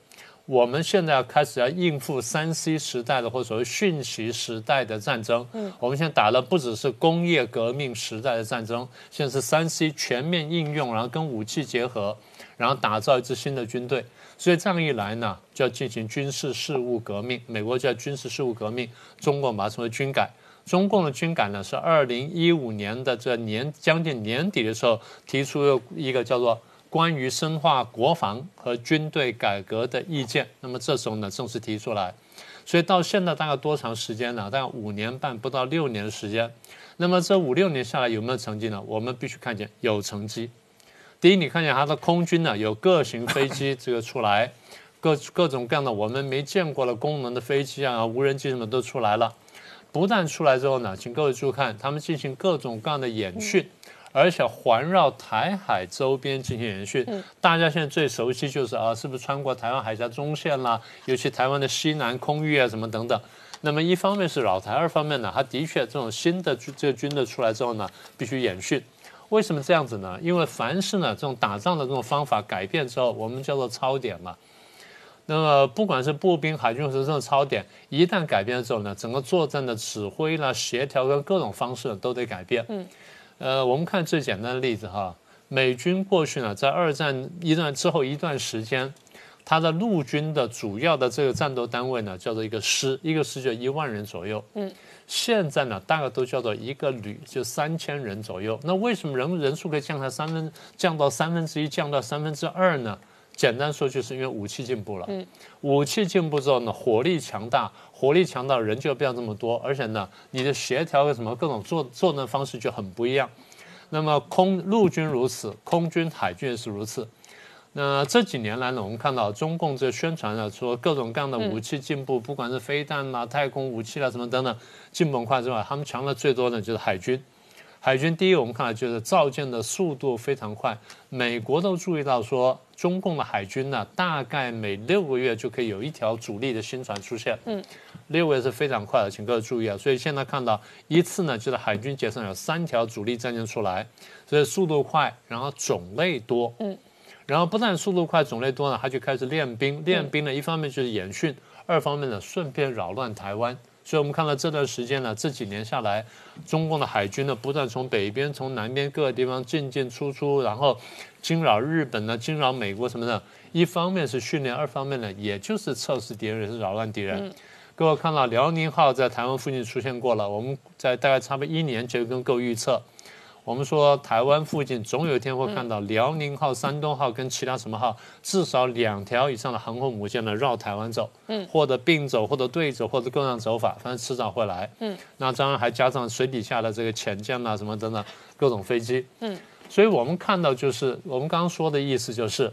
我们现在要开始要应付三 C 时代的或所谓讯息时代的战争。嗯，我们现在打的不只是工业革命时代的战争，现在是三 C 全面应用，然后跟武器结合，然后打造一支新的军队。所以这样一来呢，就要进行军事事务革命。美国叫军事事务革命，中共把它称为军改。中共的军改呢，是二零一五年的这年将近年底的时候提出一个叫做。关于深化国防和军队改革的意见，那么这时候呢正式提出来，所以到现在大概多长时间呢？大概五年半不到六年的时间。那么这五六年下来有没有成绩呢？我们必须看见有成绩。第一，你看见它的空军呢有各型飞机这个出来，各各种各样的我们没见过的功能的飞机啊，无人机什么都出来了。不但出来之后呢，请各位注意看，他们进行各种各样的演训。而且环绕台海周边进行演训，大家现在最熟悉就是啊，是不是穿过台湾海峡中线啦？尤其台湾的西南空域啊，什么等等。那么一方面是老台，二方面呢，它的确这种新的这个军队出来之后呢，必须演训。为什么这样子呢？因为凡是呢这种打仗的这种方法改变之后，我们叫做超点嘛。那么不管是步兵、海军或者这种超点，一旦改变之后呢，整个作战的指挥啦、协调跟各种方式都得改变。嗯。呃，我们看最简单的例子哈，美军过去呢，在二战一段之后一段时间，它的陆军的主要的这个战斗单位呢，叫做一个师，一个师就一万人左右。嗯，现在呢，大概都叫做一个旅，就三千人左右。那为什么人人数可以降到三分，降到三分之一，降到三分之二呢？简单说，就是因为武器进步了。嗯，武器进步之后呢，火力强大，火力强大，人就不要这么多，而且呢，你的协调什么各种作作战方式就很不一样。那么空陆军如此，空军海军也是如此。那这几年来呢，我们看到中共这宣传呢，说各种各样的武器进步，不管是飞弹啦、太空武器啦什么等等，进步快之外，他们强的最多的就是海军。海军第一，我们看到就是造舰的速度非常快，美国都注意到说，中共的海军呢，大概每六个月就可以有一条主力的新船出现。嗯，六个月是非常快的，请各位注意啊。所以现在看到一次呢，就是海军节上有三条主力战舰出来，所以速度快，然后种类多。嗯，然后不但速度快、种类多呢，他就开始练兵。练兵呢，一方面就是演训，二方面呢，顺便扰乱台湾。所以，我们看到这段时间呢，这几年下来，中共的海军呢，不断从北边、从南边各个地方进进出出，然后惊扰日本呢，惊扰美国什么的。一方面是训练，二方面呢，也就是测试敌人，也是扰乱敌人。各位看到辽宁号在台湾附近出现过了，我们在大概差不多一年就跟各位预测。我们说台湾附近总有一天会看到辽宁号、山东号跟其他什么号至少两条以上的航空母舰呢绕台湾走，嗯，或者并走，或者对走，或者各样走法，反正迟早会来，嗯，那当然还加上水底下的这个潜舰啊什么等等各种飞机，嗯，所以我们看到就是我们刚刚说的意思就是。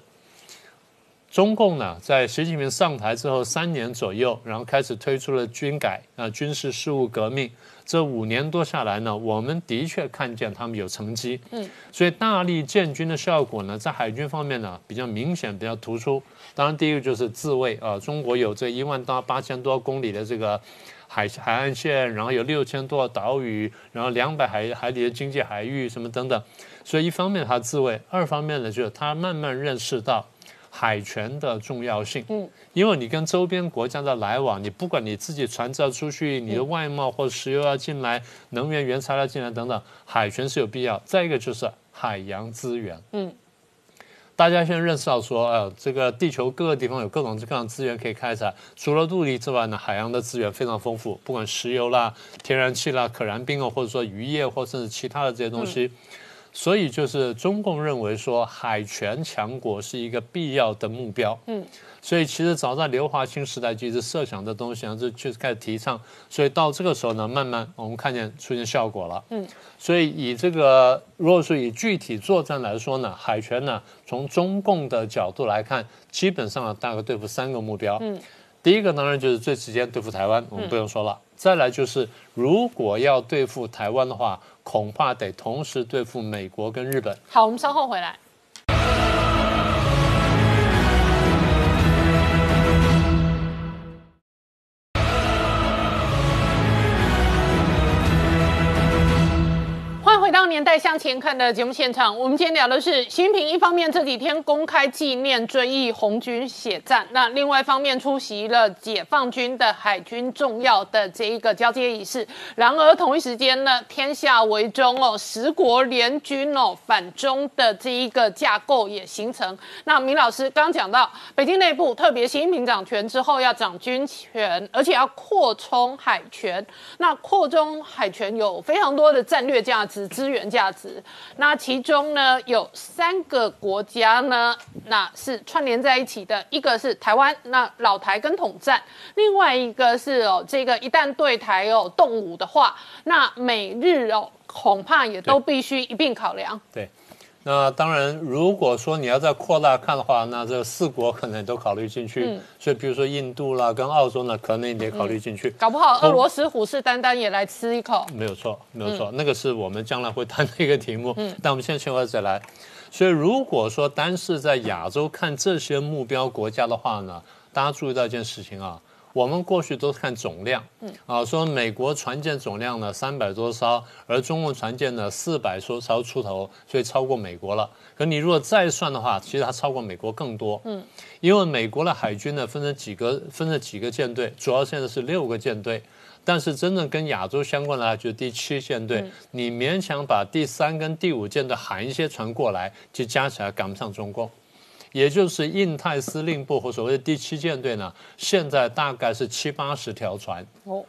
中共呢，在习近平上台之后三年左右，然后开始推出了军改啊，军事事务革命。这五年多下来呢，我们的确看见他们有成绩。嗯，所以大力建军的效果呢，在海军方面呢，比较明显、比较突出。当然，第一个就是自卫啊，中国有这一万到八千多公里的这个海海岸线，然后有六千多岛屿，然后两百海海里的经济海域什么等等。所以一方面他自卫，二方面呢，就是他慢慢认识到。海权的重要性，嗯，因为你跟周边国家的来往，你不管你自己船只要出去，你的外贸或者石油要进来，能源原材料进来等等，海权是有必要。再一个就是海洋资源，嗯，大家现在认识到说，呃，这个地球各个地方有各种各样资源可以开采，除了陆地之外呢，海洋的资源非常丰富，不管石油啦、天然气啦、可燃冰啊，或者说渔业或甚至其他的这些东西。所以就是中共认为说海权强国是一个必要的目标，嗯，所以其实早在刘华清时代就一直设想的东西，然后就就开始提倡，所以到这个时候呢，慢慢我们看见出现效果了，嗯，所以以这个如果说以具体作战来说呢，海权呢从中共的角度来看，基本上大概对付三个目标，嗯，第一个当然就是最直接对付台湾，我们不用说了，再来就是如果要对付台湾的话。恐怕得同时对付美国跟日本。好，我们稍后回来。回到年代向前看的节目现场，我们今天聊的是习近平一方面这几天公开纪念追忆红军血战，那另外一方面出席了解放军的海军重要的这一个交接仪式。然而同一时间呢，天下为中哦，十国联军哦反中的这一个架构也形成。那明老师刚讲到，北京内部特别习近平掌权之后要掌军权，而且要扩充海权。那扩充海权有非常多的战略价值。资源价值，那其中呢有三个国家呢，那是串联在一起的，一个是台湾，那老台跟统战，另外一个是哦，这个一旦对台哦动武的话，那美日哦恐怕也都必须一并考量。对。那当然，如果说你要再扩大看的话，那这四国可能都考虑进去。所以，比如说印度啦，跟澳洲呢，可能也得考虑进去。搞不好俄罗斯虎视眈眈也来吃一口。没有错，没有错，那个是我们将来会谈的一个题目。嗯，但我们现在先回再来。所以，如果说单是在亚洲看这些目标国家的话呢，大家注意到一件事情啊。我们过去都是看总量，嗯。啊，说美国船舰总量呢三百多艘，而中共船舰呢四百多艘出头，所以超过美国了。可你如果再算的话，其实它超过美国更多，嗯，因为美国的海军呢分成几个，分成几个舰队，主要现在是六个舰队，但是真正跟亚洲相关的就第七舰队，你勉强把第三跟第五舰队喊一些船过来，就加起来赶不上中共。也就是印太司令部和所谓的第七舰队呢，现在大概是七八十条船哦，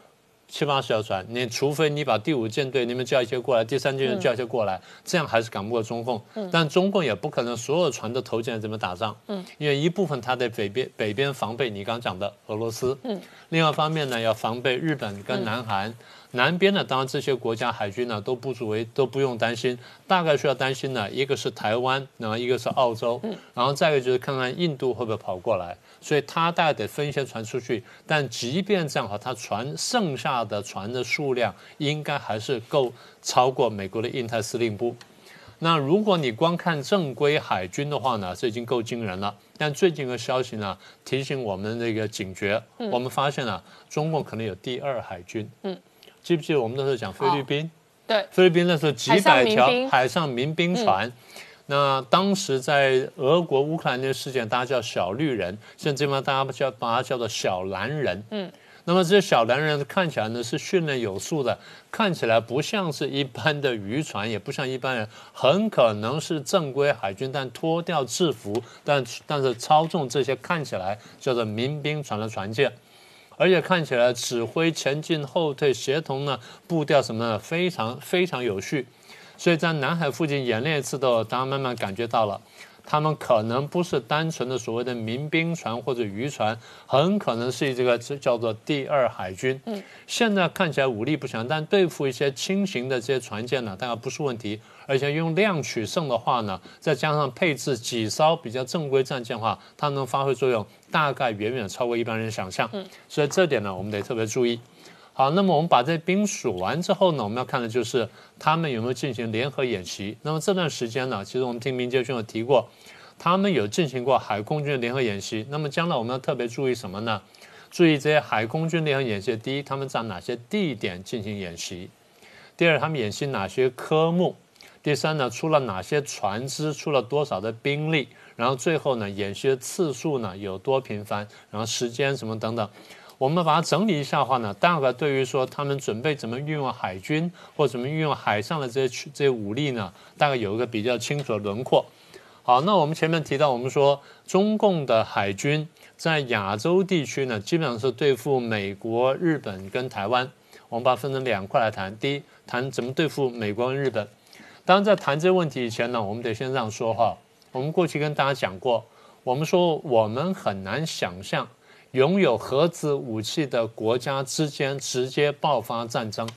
七八十条船，你除非你把第五舰队你们叫一些过来，第三舰队叫一些过来，这样还是赶不过中共。嗯，但中共也不可能所有船都投进来怎么打仗。嗯，因为一部分它在北边北边防备你刚讲的俄罗斯。嗯，另外一方面呢要防备日本跟南韩。南边呢，当然这些国家海军呢都不足为都不用担心，大概需要担心呢，一个是台湾，然后一个是澳洲，然后再一个就是看看印度会不会跑过来，所以他大概得分一些船出去。但即便这样哈，他船剩下的船的数量应该还是够超过美国的印太司令部。那如果你光看正规海军的话呢，这已经够惊人了。但最近的消息呢，提醒我们那个警觉，我们发现了中共可能有第二海军。嗯，记不记得我们那时候讲菲律宾？对，菲律宾那时候几百条海上民兵船。那当时在俄国乌克兰那个事件，大家叫小绿人，现在这边大家叫把它叫做小蓝人。嗯，那么这些小蓝人看起来呢是训练有素的，看起来不像是一般的渔船，也不像一般人，很可能是正规海军，但脱掉制服，但但是操纵这些看起来叫做民兵船的船舰。而且看起来指挥前进后退协同呢步调什么的非常非常有序，所以在南海附近演练一次的大家慢慢感觉到了，他们可能不是单纯的所谓的民兵船或者渔船，很可能是这个这叫做第二海军。嗯，现在看起来武力不强，但对付一些轻型的这些船舰呢，大概不是问题。而且用量取胜的话呢，再加上配置几艘比较正规战舰的话，它能发挥作用，大概远远超过一般人想象。嗯，所以这点呢，我们得特别注意。好，那么我们把这兵数完之后呢，我们要看的就是他们有没有进行联合演习。那么这段时间呢，其实我们听民杰军有提过，他们有进行过海空军的联合演习。那么将来我们要特别注意什么呢？注意这些海空军联合演习，第一，他们在哪些地点进行演习；第二，他们演习哪些科目；第三呢，出了哪些船只，出了多少的兵力，然后最后呢，演习的次数呢有多频繁，然后时间什么等等。我们把它整理一下的话呢，大概对于说他们准备怎么运用海军或怎么运用海上的这些这些武力呢，大概有一个比较清楚的轮廓。好，那我们前面提到，我们说中共的海军在亚洲地区呢，基本上是对付美国、日本跟台湾。我们把它分成两块来谈。第一，谈怎么对付美国跟日本。当然，在谈这个问题以前呢，我们得先这样说哈。我们过去跟大家讲过，我们说我们很难想象拥有核子武器的国家之间直接爆发战争，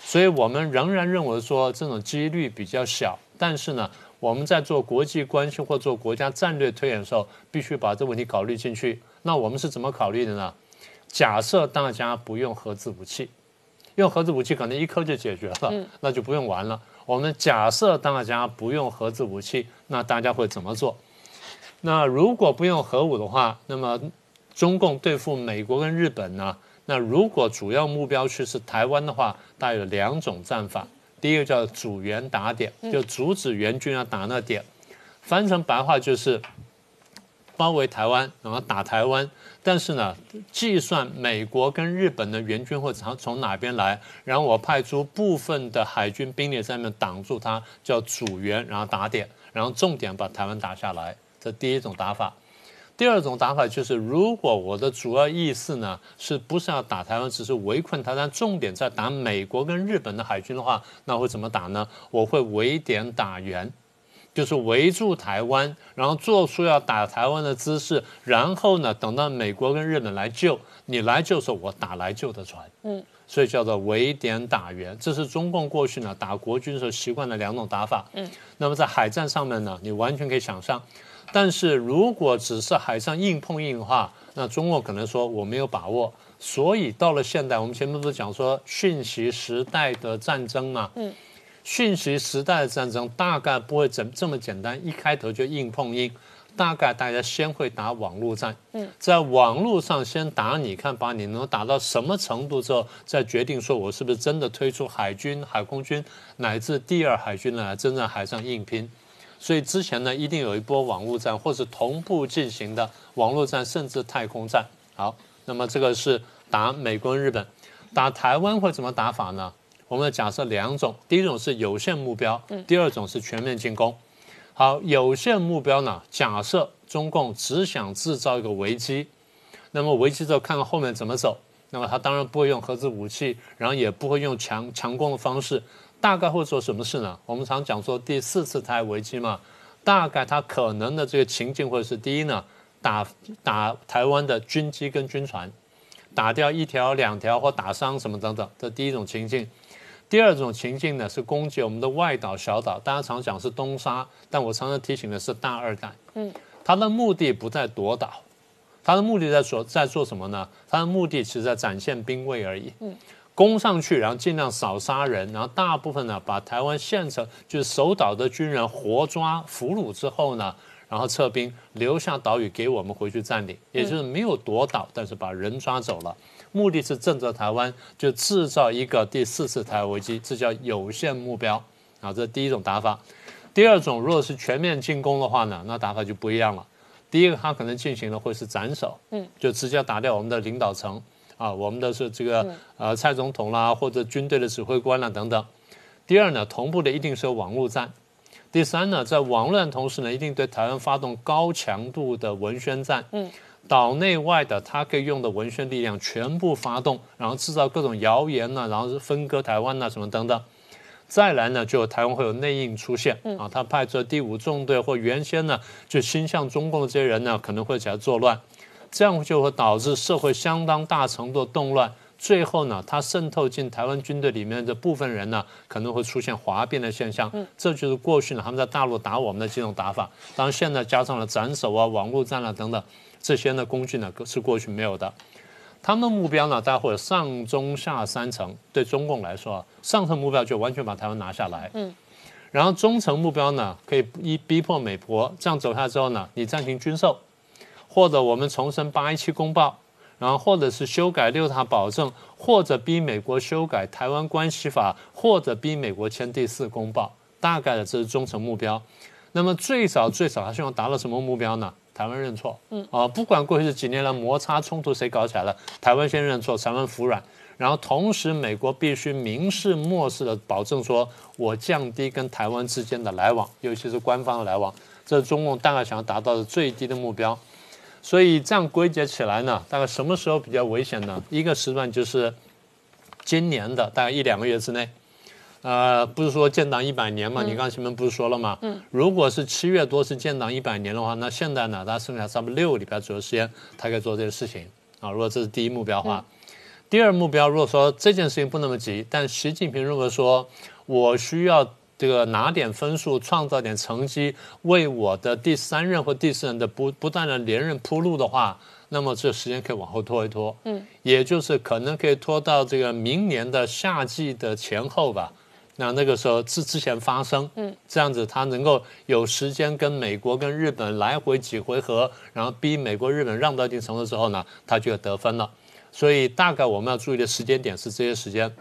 所以我们仍然认为说这种几率比较小。但是呢，我们在做国际关系或做国家战略推演的时候，必须把这个问题考虑进去。那我们是怎么考虑的呢？假设大家不用核子武器，用核子武器可能一颗就解决了，那就不用玩了。我们假设大家不用核子武器，那大家会怎么做？那如果不用核武的话，那么中共对付美国跟日本呢？那如果主要目标区是台湾的话，大概有两种战法。第一个叫阻援打点，就阻止援军要打那点，翻成白话就是包围台湾，然后打台湾。但是呢，计算美国跟日本的援军会从从哪边来，然后我派出部分的海军兵力在那面挡住它，叫阻援，然后打点，然后重点把台湾打下来。这第一种打法。第二种打法就是，如果我的主要意思呢，是不是要打台湾，只是围困台湾，重点在打美国跟日本的海军的话，那会怎么打呢？我会围点打援，就是围住台湾，然后做出要打台湾的姿势，然后呢，等到美国跟日本来救你来救的时候，我打来救的船。嗯，所以叫做围点打援，这是中共过去呢打国军的时候习惯的两种打法。嗯，那么在海战上面呢，你完全可以想象。但是如果只是海上硬碰硬的话，那中共可能说我没有把握。所以到了现代，我们前面不是讲说讯息时代的战争嘛？嗯，讯息时代的战争大概不会怎这么简单，一开头就硬碰硬。大概大家先会打网络战，嗯，在网络上先打你看，把你能打到什么程度之后，再决定说我是不是真的推出海军、海空军乃至第二海军来真正海上硬拼。所以之前呢，一定有一波网络战，或是同步进行的网络战，甚至太空战。好，那么这个是打美国、日本，打台湾会怎么打法呢？我们假设两种，第一种是有限目标，第二种是全面进攻。好，有限目标呢，假设中共只想制造一个危机，那么危机之后看看后面怎么走，那么他当然不会用核子武器，然后也不会用强强攻的方式。大概会做什么事呢？我们常讲说第四次台危机嘛，大概他可能的这个情境会是：第一呢，打打台湾的军机跟军船；打掉一条、两条或打伤什么等等，这第一种情境。第二种情境呢是攻击我们的外岛、小岛，大家常讲是东沙，但我常常提醒的是大二代。嗯，它的目的不在夺岛，它的目的在做在做什么呢？它的目的其实在展现兵位而已。嗯，攻上去，然后尽量少杀人，然后大部分呢把台湾县城就是守岛的军人活抓俘虏之后呢，然后撤兵，留下岛屿给我们回去占领，也就是没有夺岛，但是把人抓走了。目的是震慑台湾，就制造一个第四次台湾危机，这叫有限目标啊，这是第一种打法。第二种，如果是全面进攻的话呢，那打法就不一样了。第一个，他可能进行的会是斩首，嗯，就直接打掉我们的领导层啊，我们的是这个呃蔡总统啦，或者军队的指挥官啦等等。第二呢，同步的一定是有网络战。第三呢，在网络战同时呢，一定对台湾发动高强度的文宣战，嗯。岛内外的他可以用的文宣力量全部发动，然后制造各种谣言呢，然后是分割台湾呐什么等等。再来呢，就台湾会有内应出现啊，他派出第五纵队或原先呢就心向中共的这些人呢，可能会起来作乱，这样就会导致社会相当大程度动乱。最后呢，他渗透进台湾军队里面的部分人呢，可能会出现哗变的现象。这就是过去呢他们在大陆打我们的这种打法。当然现在加上了斩首啊、网络战啊等等。这些呢工具呢是过去没有的，他们的目标呢，待会上中下三层。对中共来说，上层目标就完全把台湾拿下来，嗯，然后中层目标呢，可以一逼迫美国这样走下之后呢，你暂停军售，或者我们重申八一七公报，然后或者是修改六塔保证，或者逼美国修改台湾关系法，或者逼美国签第四公报，大概的这是中层目标。那么最少最少，他希望达到什么目标呢？台湾认错，嗯啊，不管过去这几年来摩擦冲突谁搞起来了，台湾先认错，台湾服软，然后同时美国必须明示漠视的保证说，我降低跟台湾之间的来往，尤其是官方的来往，这是中共大概想要达到的最低的目标。所以这样归结起来呢，大概什么时候比较危险呢？一个时段就是今年的大概一两个月之内。呃，不是说建党一百年嘛？你刚刚前面不是说了嘛？嗯，如果是七月多是建党一百年的话，那现在呢，他剩下差不多六个礼拜左右时间，他可以做这些事情啊。如果这是第一目标的话，第二目标，如果说这件事情不那么急，但习近平如果说我需要这个拿点分数，创造点成绩，为我的第三任或第四任的不不断的连任铺路的话，那么这时间可以往后拖一拖，嗯，也就是可能可以拖到这个明年的夏季的前后吧。那那个时候之之前发生，嗯，这样子他能够有时间跟美国跟日本来回几回合，然后逼美国日本让到一定程度之后呢，他就得分了。所以大概我们要注意的时间点是这些时间。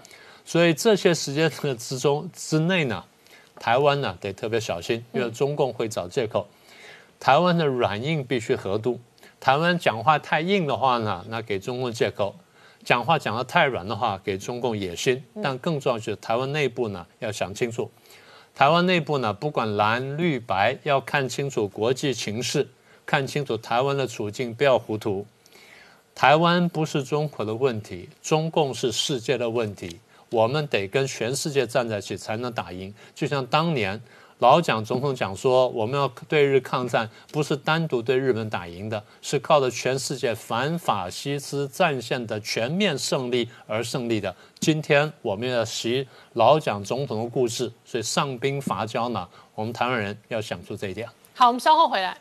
所以这些时间的之中之内呢，台湾呢得特别小心，因为中共会找借口。台湾的软硬必须合度，台湾讲话太硬的话呢，那给中共借口。讲话讲得太软的话，给中共野心。但更重要是，台湾内部呢要想清楚。台湾内部呢，不管蓝绿白，要看清楚国际情势，看清楚台湾的处境，不要糊涂。台湾不是中国的问题，中共是世界的问题。我们得跟全世界站在一起，才能打赢。就像当年。老蒋总统讲说，我们要对日抗战，不是单独对日本打赢的，是靠着全世界反法西斯战线的全面胜利而胜利的。今天我们要习老蒋总统的故事，所以上兵伐交呢，我们台湾人要想出这一点。好，我们稍后回来。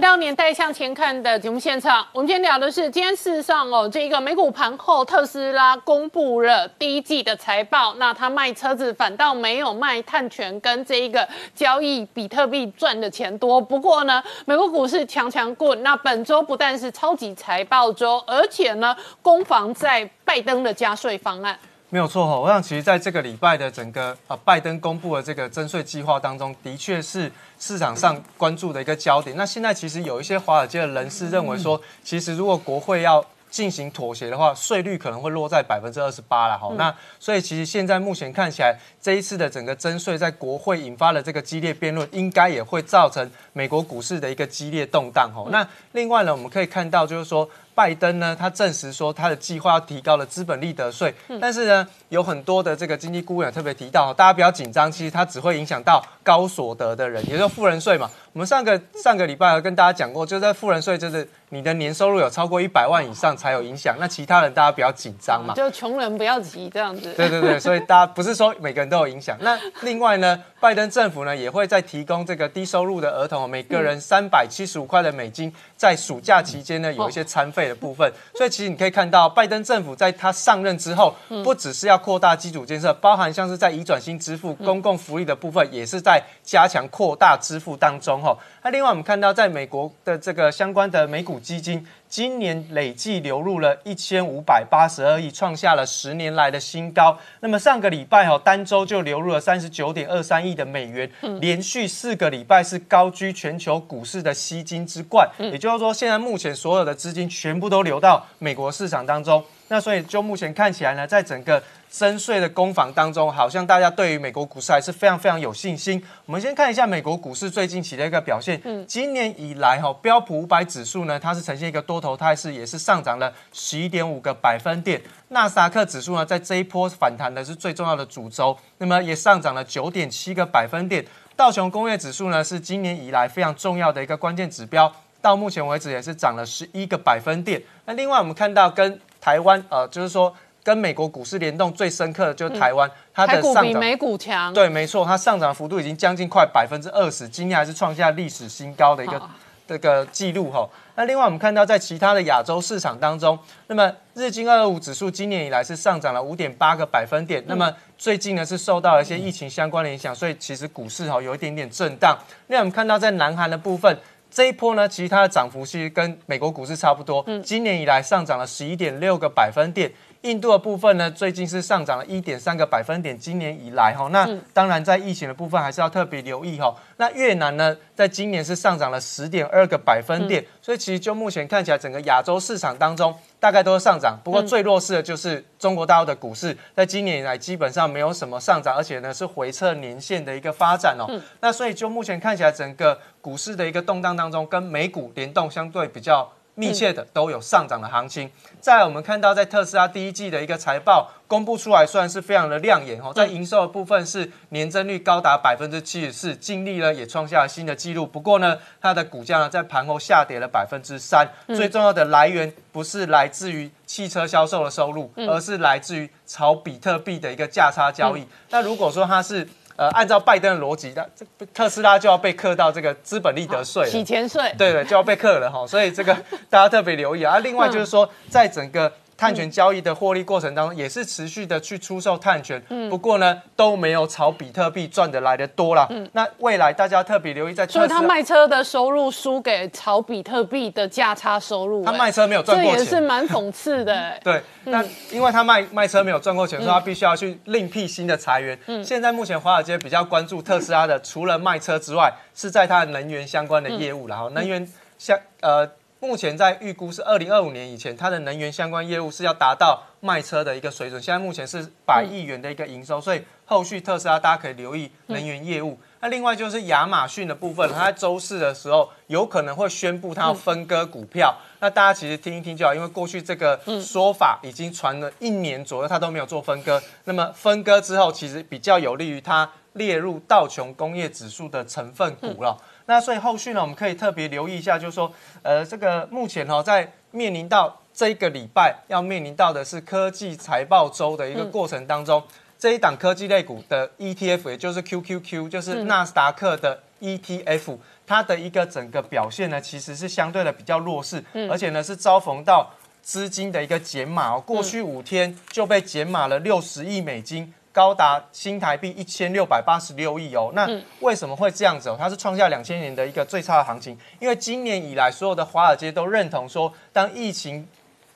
到年代向前看的节目现场，我们今天聊的是，今天事实上哦，这个美股盘后，特斯拉公布了第一季的财报，那他卖车子反倒没有卖碳权跟这一个交易比特币赚的钱多。不过呢，美国股市强强棍，那本周不但是超级财报周，而且呢，攻防在拜登的加税方案。没有错哈，我想其实在这个礼拜的整个呃拜登公布的这个征税计划当中，的确是市场上关注的一个焦点。那现在其实有一些华尔街的人士认为说，其实如果国会要进行妥协的话，税率可能会落在百分之二十八了哈。那所以其实现在目前看起来，这一次的整个征税在国会引发了这个激烈辩论，应该也会造成美国股市的一个激烈动荡哈。那另外呢，我们可以看到就是说，拜登呢，他证实说他的计划要提高了资本利得税，但是呢，有很多的这个经济顾问也特别提到，大家不要紧张，其实它只会影响到高所得的人，也就是富人税嘛。我们上个上个礼拜有跟大家讲过，就是在富人税，就是你的年收入有超过一百万以上才有影响，那其他人大家不要紧张嘛。就穷人不要急这样子。对对对，所以大家不是说每个人都有影响。那另外呢，拜登政府呢也会再提供这个低收入的儿童每个人三百七十五块的美金，在暑假期间呢有一些餐费的部分。所以其实你可以看到，拜登政府在他上任之后，不只是要扩大基础建设，包含像是在移转新支付、公共福利的部分，也是在加强扩大支付当中哈。那另外我们看到，在美国的这个相关的美股基金，今年累计流入了一千五百八十二亿，创下了十年来的新高。那么上个礼拜哈，单周就流入了三十九点二三亿的美元，连续四个礼拜是高居全球股市的吸金之冠。也就是说，现在目前所有的资金全部都流到美国市场当中。那所以就目前看起来呢，在整个征税的攻防当中，好像大家对于美国股市还是非常非常有信心。我们先看一下美国股市最近期的一个表现。嗯，今年以来哈，标普五百指数呢，它是呈现一个多头态势，也是上涨了十一点五个百分点。纳斯达克指数呢，在这一波反弹的是最重要的主轴，那么也上涨了九点七个百分点。道琼工业指数呢，是今年以来非常重要的一个关键指标，到目前为止也是涨了十一个百分点。那另外我们看到跟台湾呃，就是说跟美国股市联动最深刻的就是台湾，它的上涨比美股强。对，没错，它上涨幅度已经将近快百分之二十，今年还是创下历史新高的一个好这个记录哈。那另外我们看到在其他的亚洲市场当中，那么日经二二五指数今年以来是上涨了五点八个百分点，那么最近呢是受到了一些疫情相关的影响，所以其实股市哈有一点点震荡。那我们看到在南韩的部分。这一波呢，其实它的涨幅其实跟美国股市差不多，今年以来上涨了十一点六个百分点。印度的部分呢，最近是上涨了一点三个百分点，今年以来哈，那当然在疫情的部分还是要特别留意哈。那越南呢，在今年是上涨了十点二个百分点，所以其实就目前看起来，整个亚洲市场当中大概都是上涨，不过最弱势的就是中国大陆的股市，在今年以来基本上没有什么上涨，而且呢是回撤年线的一个发展哦。那所以就目前看起来，整个股市的一个动荡当中，跟美股联动相对比较。密切的都有上涨的行情。再来，我们看到在特斯拉第一季的一个财报公布出来，虽然是非常的亮眼哦，在营收的部分是年增率高达百分之七十四，净利呢也创下了新的纪录。不过呢，它的股价呢在盘后下跌了百分之三。最重要的来源不是来自于汽车销售的收入，而是来自于炒比特币的一个价差交易。那如果说它是呃，按照拜登的逻辑，那这特斯拉就要被克到这个资本利得税了，洗钱税。对对，就要被克了哈，所以这个大家特别留意啊。另外就是说，在整个碳权交易的获利过程当中，也是持续的去出售碳权，嗯。不过呢都没有炒比特币赚的来的多啦。那未来大家特别留意，在所以他卖车的收入输给炒比特币的价差收入、他卖车没有赚过钱，这也是蛮讽刺的、欸。对，那因为他卖卖车没有赚过钱，所以他必须要去另辟新的财源。现在目前华尔街比较关注特斯拉的，除了卖车之外，是在它的能源相关的业务，然后能源相呃。目前在预估是二零二五年以前，它的能源相关业务是要达到卖车的一个水准。现在目前是百亿元的一个营收，所以后续特斯拉大家可以留意能源业务。那另外就是亚马逊的部分，它在周四的时候有可能会宣布它要分割股票。那大家其实听一听就好，因为过去这个说法已经传了一年左右，它都没有做分割。那么分割之后，其实比较有利于它列入道琼工业指数的成分股了。那所以后续呢，我们可以特别留意一下，就是说，呃，这个目前哈，在面临到这一个礼拜要面临到的是科技财报周的一个过程当中，这一档科技类股的 ETF，也就是 QQQ，就是纳斯达克的 ETF，它的一个整个表现呢，其实是相对的比较弱势，而且呢是遭逢到资金的一个减码哦，过去五天就被减码了六十亿美金。高达新台币一千六百八十六亿哦，那为什么会这样子哦？它是创下两千年的一个最差的行情，因为今年以来所有的华尔街都认同说，当疫情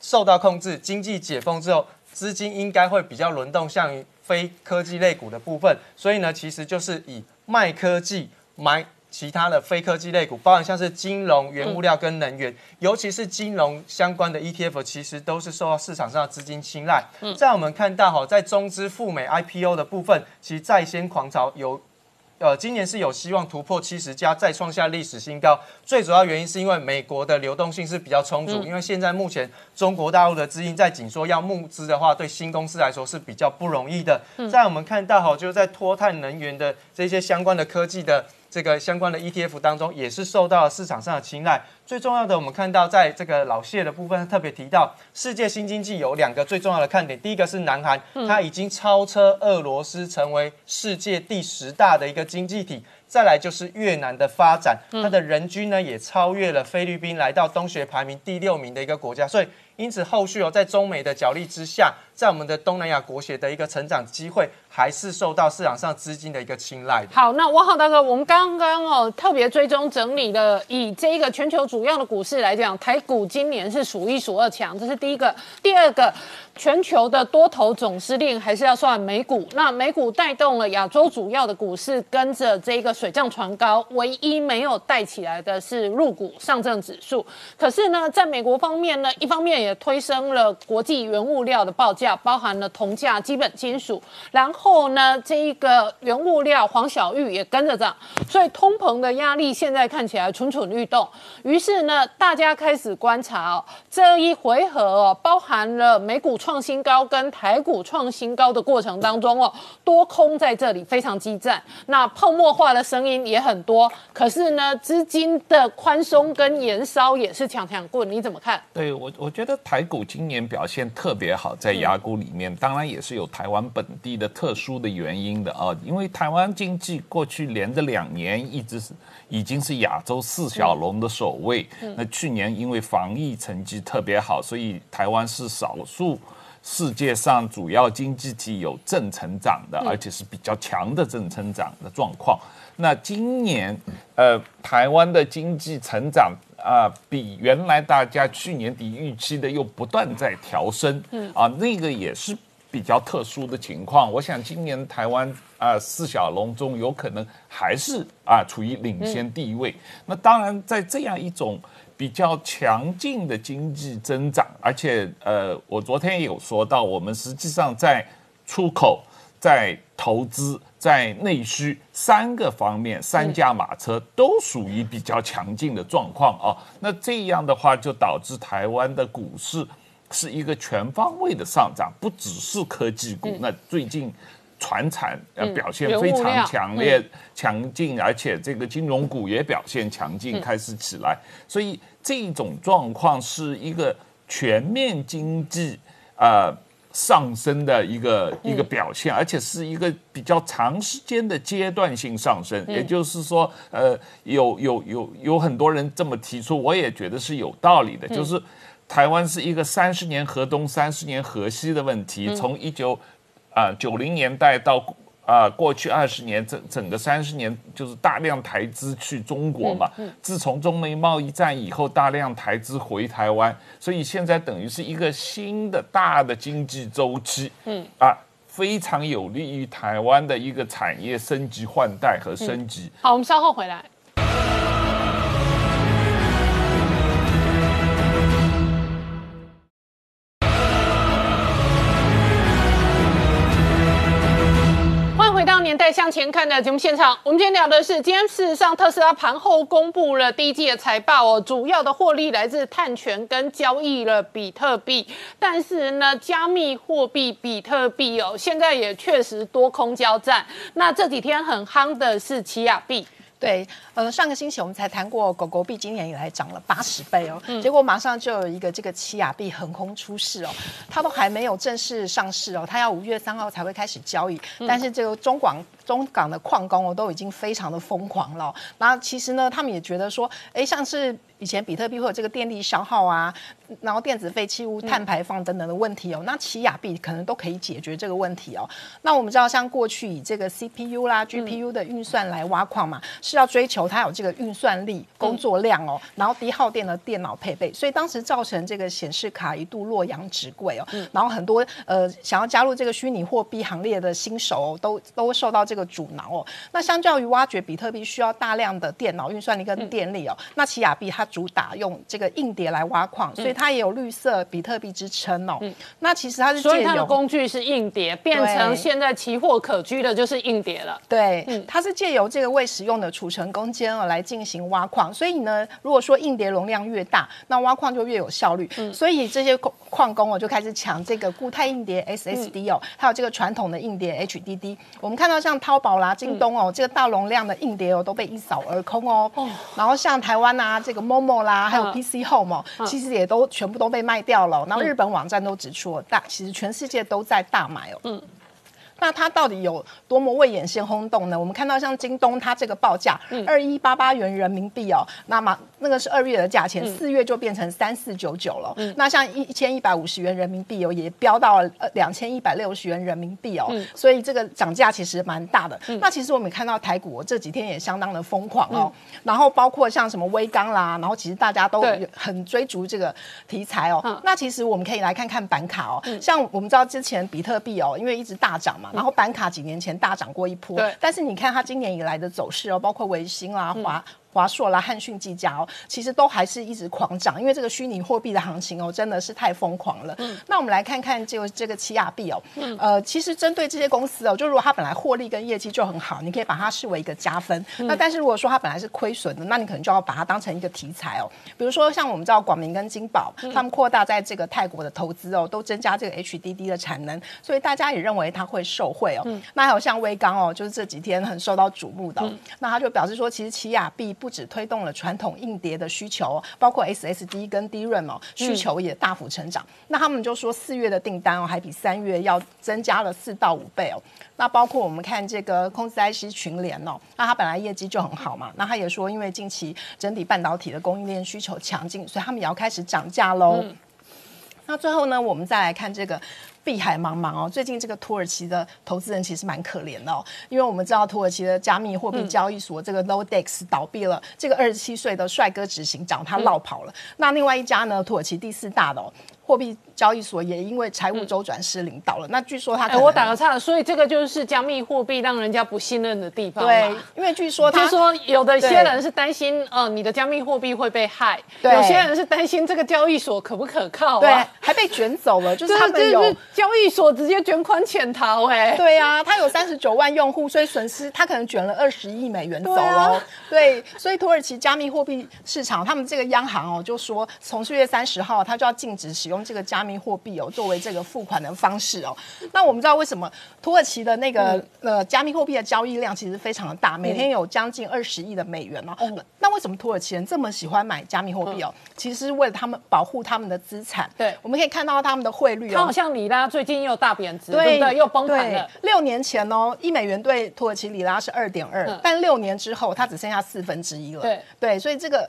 受到控制、经济解封之后，资金应该会比较轮动向于非科技类股的部分，所以呢，其实就是以卖科技买。其他的非科技类股，包含像是金融、原物料跟能源，尤其是金融相关的 ETF，其实都是受到市场上的资金青睐。在我们看到哈，在中资赴美 IPO 的部分，其实在先狂潮有呃，今年是有希望突破七十家，再创下历史新高。最主要原因是因为美国的流动性是比较充足，因为现在目前中国大陆的资金在紧缩，要募资的话，对新公司来说是比较不容易的。在我们看到哈，就是在脱碳能源的这些相关的科技的这个相关的 ETF 当中，也是受到了市场上的青睐。最重要的，我们看到在这个老谢的部分特别提到，世界新经济有两个最重要的看点，第一个是南韩，它已经超车俄罗斯，成为世界第十大的一个经济体。再来就是越南的发展，它的人均呢也超越了菲律宾，来到东协排名第六名的一个国家。所以，因此后续哦，在中美的角力之下，在我们的东南亚国协的一个成长机会，还是受到市场上资金的一个青睐。好，那王浩大哥，我们刚刚哦特别追踪整理了，以这一个全球主要的股市来讲，台股今年是数一数二强，这是第一个。第二个，全球的多头总司令还是要算美股，那美股带动了亚洲主要的股市跟着这一个水涨船高，唯一没有带起来的是入股上证指数。可是呢，在美国方面呢，一方面也推升了国际原物料的报价，包含了铜价、基本金属，然后呢，这一个原物料黄小玉也跟着涨，所以通膨的压力现在看起来蠢蠢欲动。于是呢，大家开始观察哦，这一回合哦，包含了美股创新高跟台股创新高的过程当中哦，多空在这里非常激战，那泡沫化的声音也很多。可是呢，资金的宽松跟延烧也是强强棍，你怎么看？对我，我觉得台股今年表现特别好，在雅股里面，当然也是有台湾本地的特殊的原因的啊。因为台湾经济过去连着两年一直是已经是亚洲四小龙的首位。那去年因为防疫成绩特别好，所以台湾是少数世界上主要经济体有正成长的，而且是比较强的正成长的状况。那今年，呃，台湾的经济成长啊、比原来大家去年底预期的又不断在调升，嗯啊，那个也是比较特殊的情况。我想今年台湾啊、四小龙中有可能还是啊、处于领先地位。那当然，在这样一种比较强劲的经济增长，而且呃，我昨天也有说到，我们实际上在出口、在投资、在内需三个方面，三驾马车都属于比较强劲的状况啊。那这样的话，就导致台湾的股市是一个全方位的上涨，不只是科技股。那最近船产表现非常强烈、强劲，而且这个金融股也表现强劲，开始起来。所以这种状况是一个全面经济呃上升的一个一个表现，而且是一个比较长时间的阶段性上升。也就是说，呃，有有有有很多人这么提出，我也觉得是有道理的，就是台湾是一个三十年河东、三十年河西的问题，从一九啊九零年代到啊、过去二十年，整整个三十年就是大量台资去中国嘛。自从中美贸易战以后，大量台资回台湾，所以现在等于是一个新的大的经济周期。嗯啊。非常有利于台湾的一个产业升级换代和升级。好，我们稍后回来。再向前看的节目现场。我们今天聊的是，今天事实上特斯拉盘后公布了第一季的财报哦，主要的获利来自碳权跟交易了比特币。但是呢，加密货币比特币哦，现在也确实多空交战。那这几天很夯的是奇亚币。对，呃，上个星期我们才谈过狗狗币，今年以来涨了八十倍哦，结果马上就有一个这个奇亚币横空出世哦，它都还没有正式上市哦，它要五月三号才会开始交易，但是这个中广中港的矿工哦都已经非常的疯狂了哦，那其实呢，他们也觉得说，哎，像是以前比特币会有这个电力消耗啊，然后电子废弃物、碳排放等等的问题哦，那奇亚币可能都可以解决这个问题哦。那我们知道，像过去以这个 CPU 啦、GPU 的运算来挖矿嘛，是要追求它有这个运算力、工作量哦，然后低耗电的电脑配备，所以当时造成这个显示卡一度洛阳纸贵哦，然后很多呃想要加入这个虚拟货币行列的新手哦，都都受到这个阻挠哦。那相较于挖掘比特币需要大量的电脑运算力跟电力哦，那奇亚币它它主打用这个硬碟来挖矿，所以它也有绿色比特币之称哦。那其实它是所以它的工具是硬碟，变成对现在期货可居的就是硬碟了。对，嗯它是借由这个未使用的储存空间哦来进行挖矿，所以呢，如果说硬碟容量越大，那挖矿就越有效率。嗯所以这些矿矿工哦就开始抢这个固态硬碟嗯 SSD 哦，还有这个传统的硬碟 HDD。我们看到像淘宝啦、京东哦，这个大容量的硬碟哦都被一扫而空哦。然后像台湾啊，这个 Momo 啦，还有嗯 PC Home 哦，其实也都全部都被卖掉了哦。然后日本网站都指出哦，大其实全世界都在大买哦。嗯。那它到底有多么未眼先轰动呢？我们看到像京东，它这个报价二一八八元人民币哦，那么那个是二月的价钱，四月就变成三四九九了。那像一千一百五十元人民币哦，也飙到了呃两千一百六十元人民币哦，所以这个涨价其实蛮大的。那其实我们看到台股、哦、这几天也相当的疯狂哦，然后包括像什么微钢啦，然后其实大家都很追逐这个题材哦。嗯。那其实我们可以来看看板卡哦，像我们知道之前比特币哦，因为一直大涨嘛，然后板卡几年前大涨过一波，对。但是你看它今年以来的走势哦，包括维新啦、华。华硕啦、汉讯、技嘉哦，其实都还是一直狂涨，因为这个虚拟货币的行情哦，真的是太疯狂了。那我们来看看这个这个奇亚币哦，呃，其实针对这些公司哦，就如果它本来获利跟业绩就很好，你可以把它视为一个加分。那但是如果说它本来是亏损的，那你可能就要把它当成一个题材哦。比如说像我们知道广明跟金宝，他们扩大在这个泰国的投资哦，都增加这个 HDD 的产能，所以大家也认为它会受惠哦。那还有像微刚哦，就是这几天很受到瞩目的哦、那他就表示说，其实奇亚币不止推动了传统硬碟的需求哦，包括 SSD 跟 DRAM 哦，需求也大幅成长。那他们就说四月的订单哦，还比三月要增加了四到五倍哦。那包括我们看这个空司 IC 群联哦，那它本来业绩就很好嘛，那他也说，因为近期整体半导体的供应链需求强劲，所以他们也要开始涨价喽。那最后呢，我们再来看这个。碧海茫茫哦，最近这个土耳其的投资人其实蛮可怜的哦，因为我们知道土耳其的加密货币交易所这个 Lodex 倒闭了，这个二十七岁的帅哥执行长他落跑了。那另外一家呢，土耳其第四大的、哦、货币交易所也因为财务周转失灵倒了。那据说他可哎，能、我打个岔，所以这个就是加密货币让人家不信任的地方。对，因为据说他就说，有的些人是担心，呃，你的加密货币会被害；对有些人是担心这个交易所可不可靠、啊。对还被卷走了，就是他们有就是交易所直接卷款潜逃、哎，对啊，他有三十九万用户，所以损失他可能卷了二十亿美元走对啊哦。对，所以土耳其加密货币市场，他们这个央行哦就说，从四月三十号，他就要禁止使用这个加密货币哦作为这个付款的方式哦。那我们知道为什么土耳其的那个、嗯呃加密货币的交易量其实非常的大，每天有将近二十亿的美元哦。那为什么土耳其人这么喜欢买加密货币哦？其实是为了他们保护他们的资产。嗯对我们可以看到他们的汇率哦，它好像里拉最近又大贬值，对不对？又崩盘了。六年前哦，一美元对土耳其里拉是二点二嗯，但六年之后它只剩下四分之一了。对对，所以这个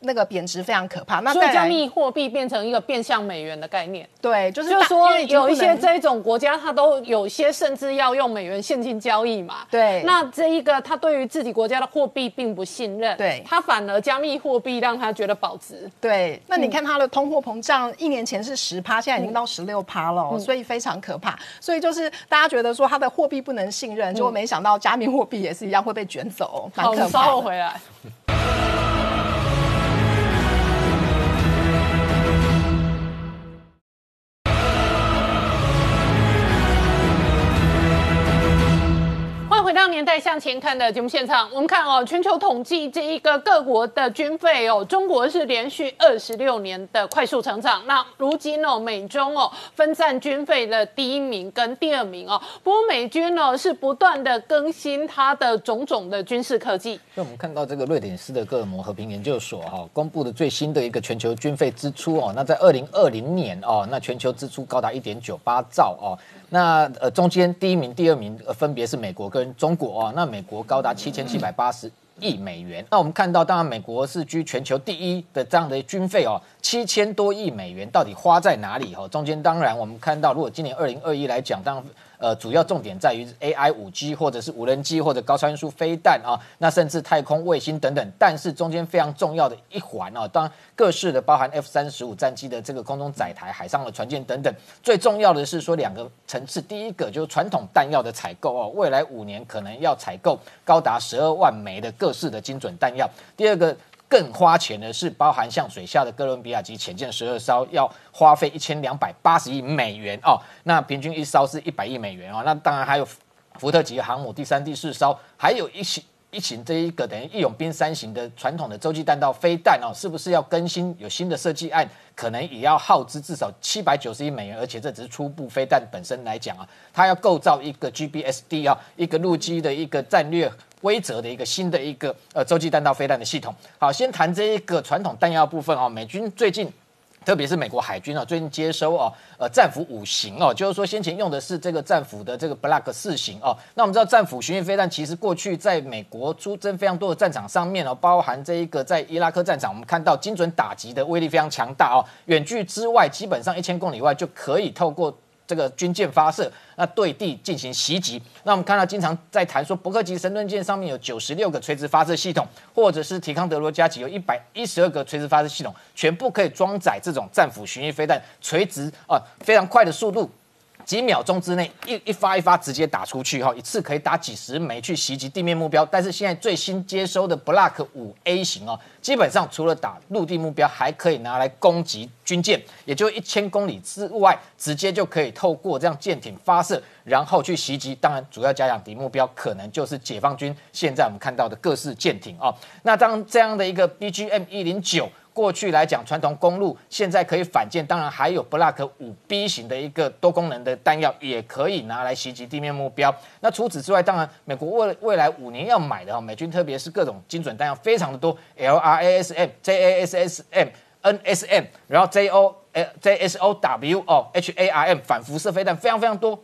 那个贬值非常可怕。那所以加密货币变成一个变相美元的概念，对，就是大就是说有一些这种国家，它都有些甚至要用美元现金交易嘛。对那这一个他对于自己国家的货币并不信任，对他反而加密货币让他觉得保值。对，那嗯你看它的通货膨胀，一年前是十趴，现在已经到十六趴了哦、嗯所以非常可怕。所以就是大家觉得说它的货币不能信任，结果没想到加密货币也是一样会被卷走，蛮可们稍。后回来。到《年代向前看》的节目现场。我们看哦，全球统计这一个各国的军费哦，中国是连续二十六年的快速成长。那如今哦，美中哦分占军费的第一名跟第二名哦。不过美军呢是不断的更新它的种种的军事科技。那我们看到这个瑞典斯德哥尔摩和平研究所哈、公布的最新的一个全球军费支出哦，那在二零二零年哦，那全球支出高达一点九八兆哦，那呃中间第一名、第二名、呃、分别是美国跟中国哦，那美国高达七千七百八十。亿美元，那我们看到，当然美国是居全球第一的这样的军费哦，七千多亿美元，到底花在哪里？哦，中间当然我们看到，如果今年二零二一来讲，当然呃，主要重点在于 AI、五 G 或者是无人机或者高超音速飞弹啊，那甚至太空卫星等等。但是中间非常重要的一环啊，当然各式的包含 F 三十五战机的这个空中载台、海上的船舰等等。最重要的是说两个层次，第一个就是传统弹药的采购哦，未来五年可能要采购高达十二万枚的各式的精准弹药。第二个。更花钱的是包含像水下的哥伦比亚级潜舰十二艘，要花费一千两百八十亿美元哦，那平均一艘是一百亿美元哦，那当然还有福特级航母第三、第四艘，还有一起。一型这一个等于义勇兵三型的传统的洲际弹道飞弹哦，是不是要更新有新的设计案？可能也要耗资至少七百九十亿美元，而且这只是初步飞弹本身来讲啊，它要构造一个 GBSD 啊，一个陆基的一个战略规则的一个新的一个呃洲际弹道飞弹的系统。好，先谈这一个传统弹药部分哦，美军最近。特别是美国海军哦，最近接收哦，呃，战斧五型哦，就是说先前用的是这个战斧的这个 Block 四型哦。那我们知道战斧巡弋飞弹其实过去在美国出征非常多的战场上面哦，包含这一个在伊拉克战场，我们看到精准打击的威力非常强大哦，远距之外基本上一千公里外就可以透过。这个军舰发射，那对地进行袭击。那我们看到经常在谈说，伯克级神盾舰上面有九十六个垂直发射系统，或者是提康德罗加级有一百一十二个垂直发射系统，全部可以装载这种战斧巡弋飞弹，垂直啊非常快的速度。几秒钟之内，一一发一发直接打出去哈，一次可以打几十枚去袭击地面目标。但是现在最新接收的 Block 五 A 型哦，基本上除了打陆地目标，还可以拿来攻击军舰，也就一千公里之外，直接就可以透过这样舰艇发射，然后去袭击。当然，主要加强敌目标可能就是解放军现在我们看到的各式舰艇哦。那当这样的一个 BGM 一零九。过去来讲，传统公路现在可以反舰，当然还有 Block 五 B 型的一个多功能的弹药，也可以拿来袭击地面目标。那除此之外，当然美国未未来五年要买的哈，美军特别是各种精准弹药非常的多，LRASM、JASSM、NSM，然后 JO、JSOW 哦、HARM 反辐射飞弹非常非常多。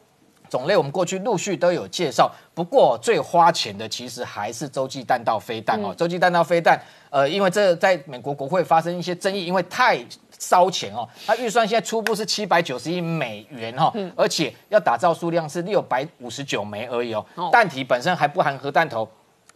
种类我们过去陆续都有介绍，不过最花钱的其实还是洲际弹道飞弹哦。洲际弹道飞弹，呃，因为这在美国国会发生一些争议，因为太烧钱哦。它预算现在初步是七百九十亿美元哈，而且要打造数量是六百五十九枚而已哦。弹体本身还不含核弹头。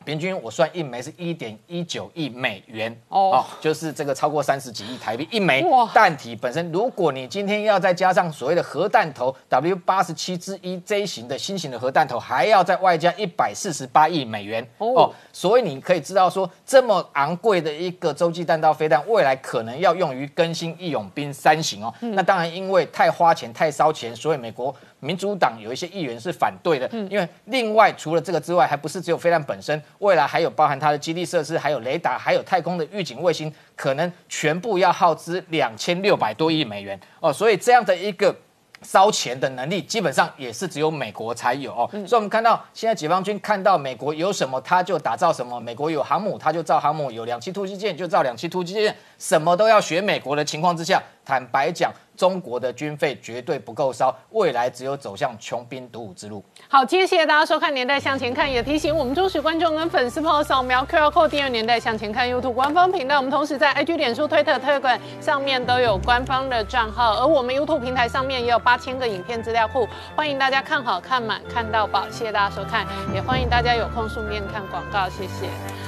平均我算一枚是一点一九亿美元哦，就是这个超过三十几亿台币一枚弹体本身。如果你今天要再加上所谓的核弹头 W 八十七之一 J 型的新型的核弹头，还要再外加一百四十八亿美元哦。所以你可以知道说，这么昂贵的一个洲际弹道飞弹，未来可能要用于更新义勇兵三型哦。那当然因为太花钱太烧钱，所以美国。民主党有一些议员是反对的，因为另外除了这个之外，还不是只有飞弹本身，未来还有包含它的基地设施，还有雷达，还有太空的预警卫星，可能全部要耗资两千六百多亿美元哦，所以这样的一个。烧钱的能力基本上也是只有美国才有哦，所以我们看到现在解放军看到美国有什么，他就打造什么。美国有航母，他就造航母；有两栖突击舰，就造两栖突击舰。什么都要学美国的情况之下，坦白讲，中国的军费绝对不够烧，未来只有走向穷兵黩武之路。好，谢谢大家收看《年代向前看》，也提醒我们忠实观众跟粉丝朋友扫描 QR Code 订阅《年代向前看》YouTube 官方频道。我们同时在 IG、脸书、推特、推管上面都有官方的账号，而我们 YouTube 平台上面也有八千个影片资料库，欢迎大家看好看满看到饱。谢谢大家收看，也欢迎大家有空顺便看广告，谢谢。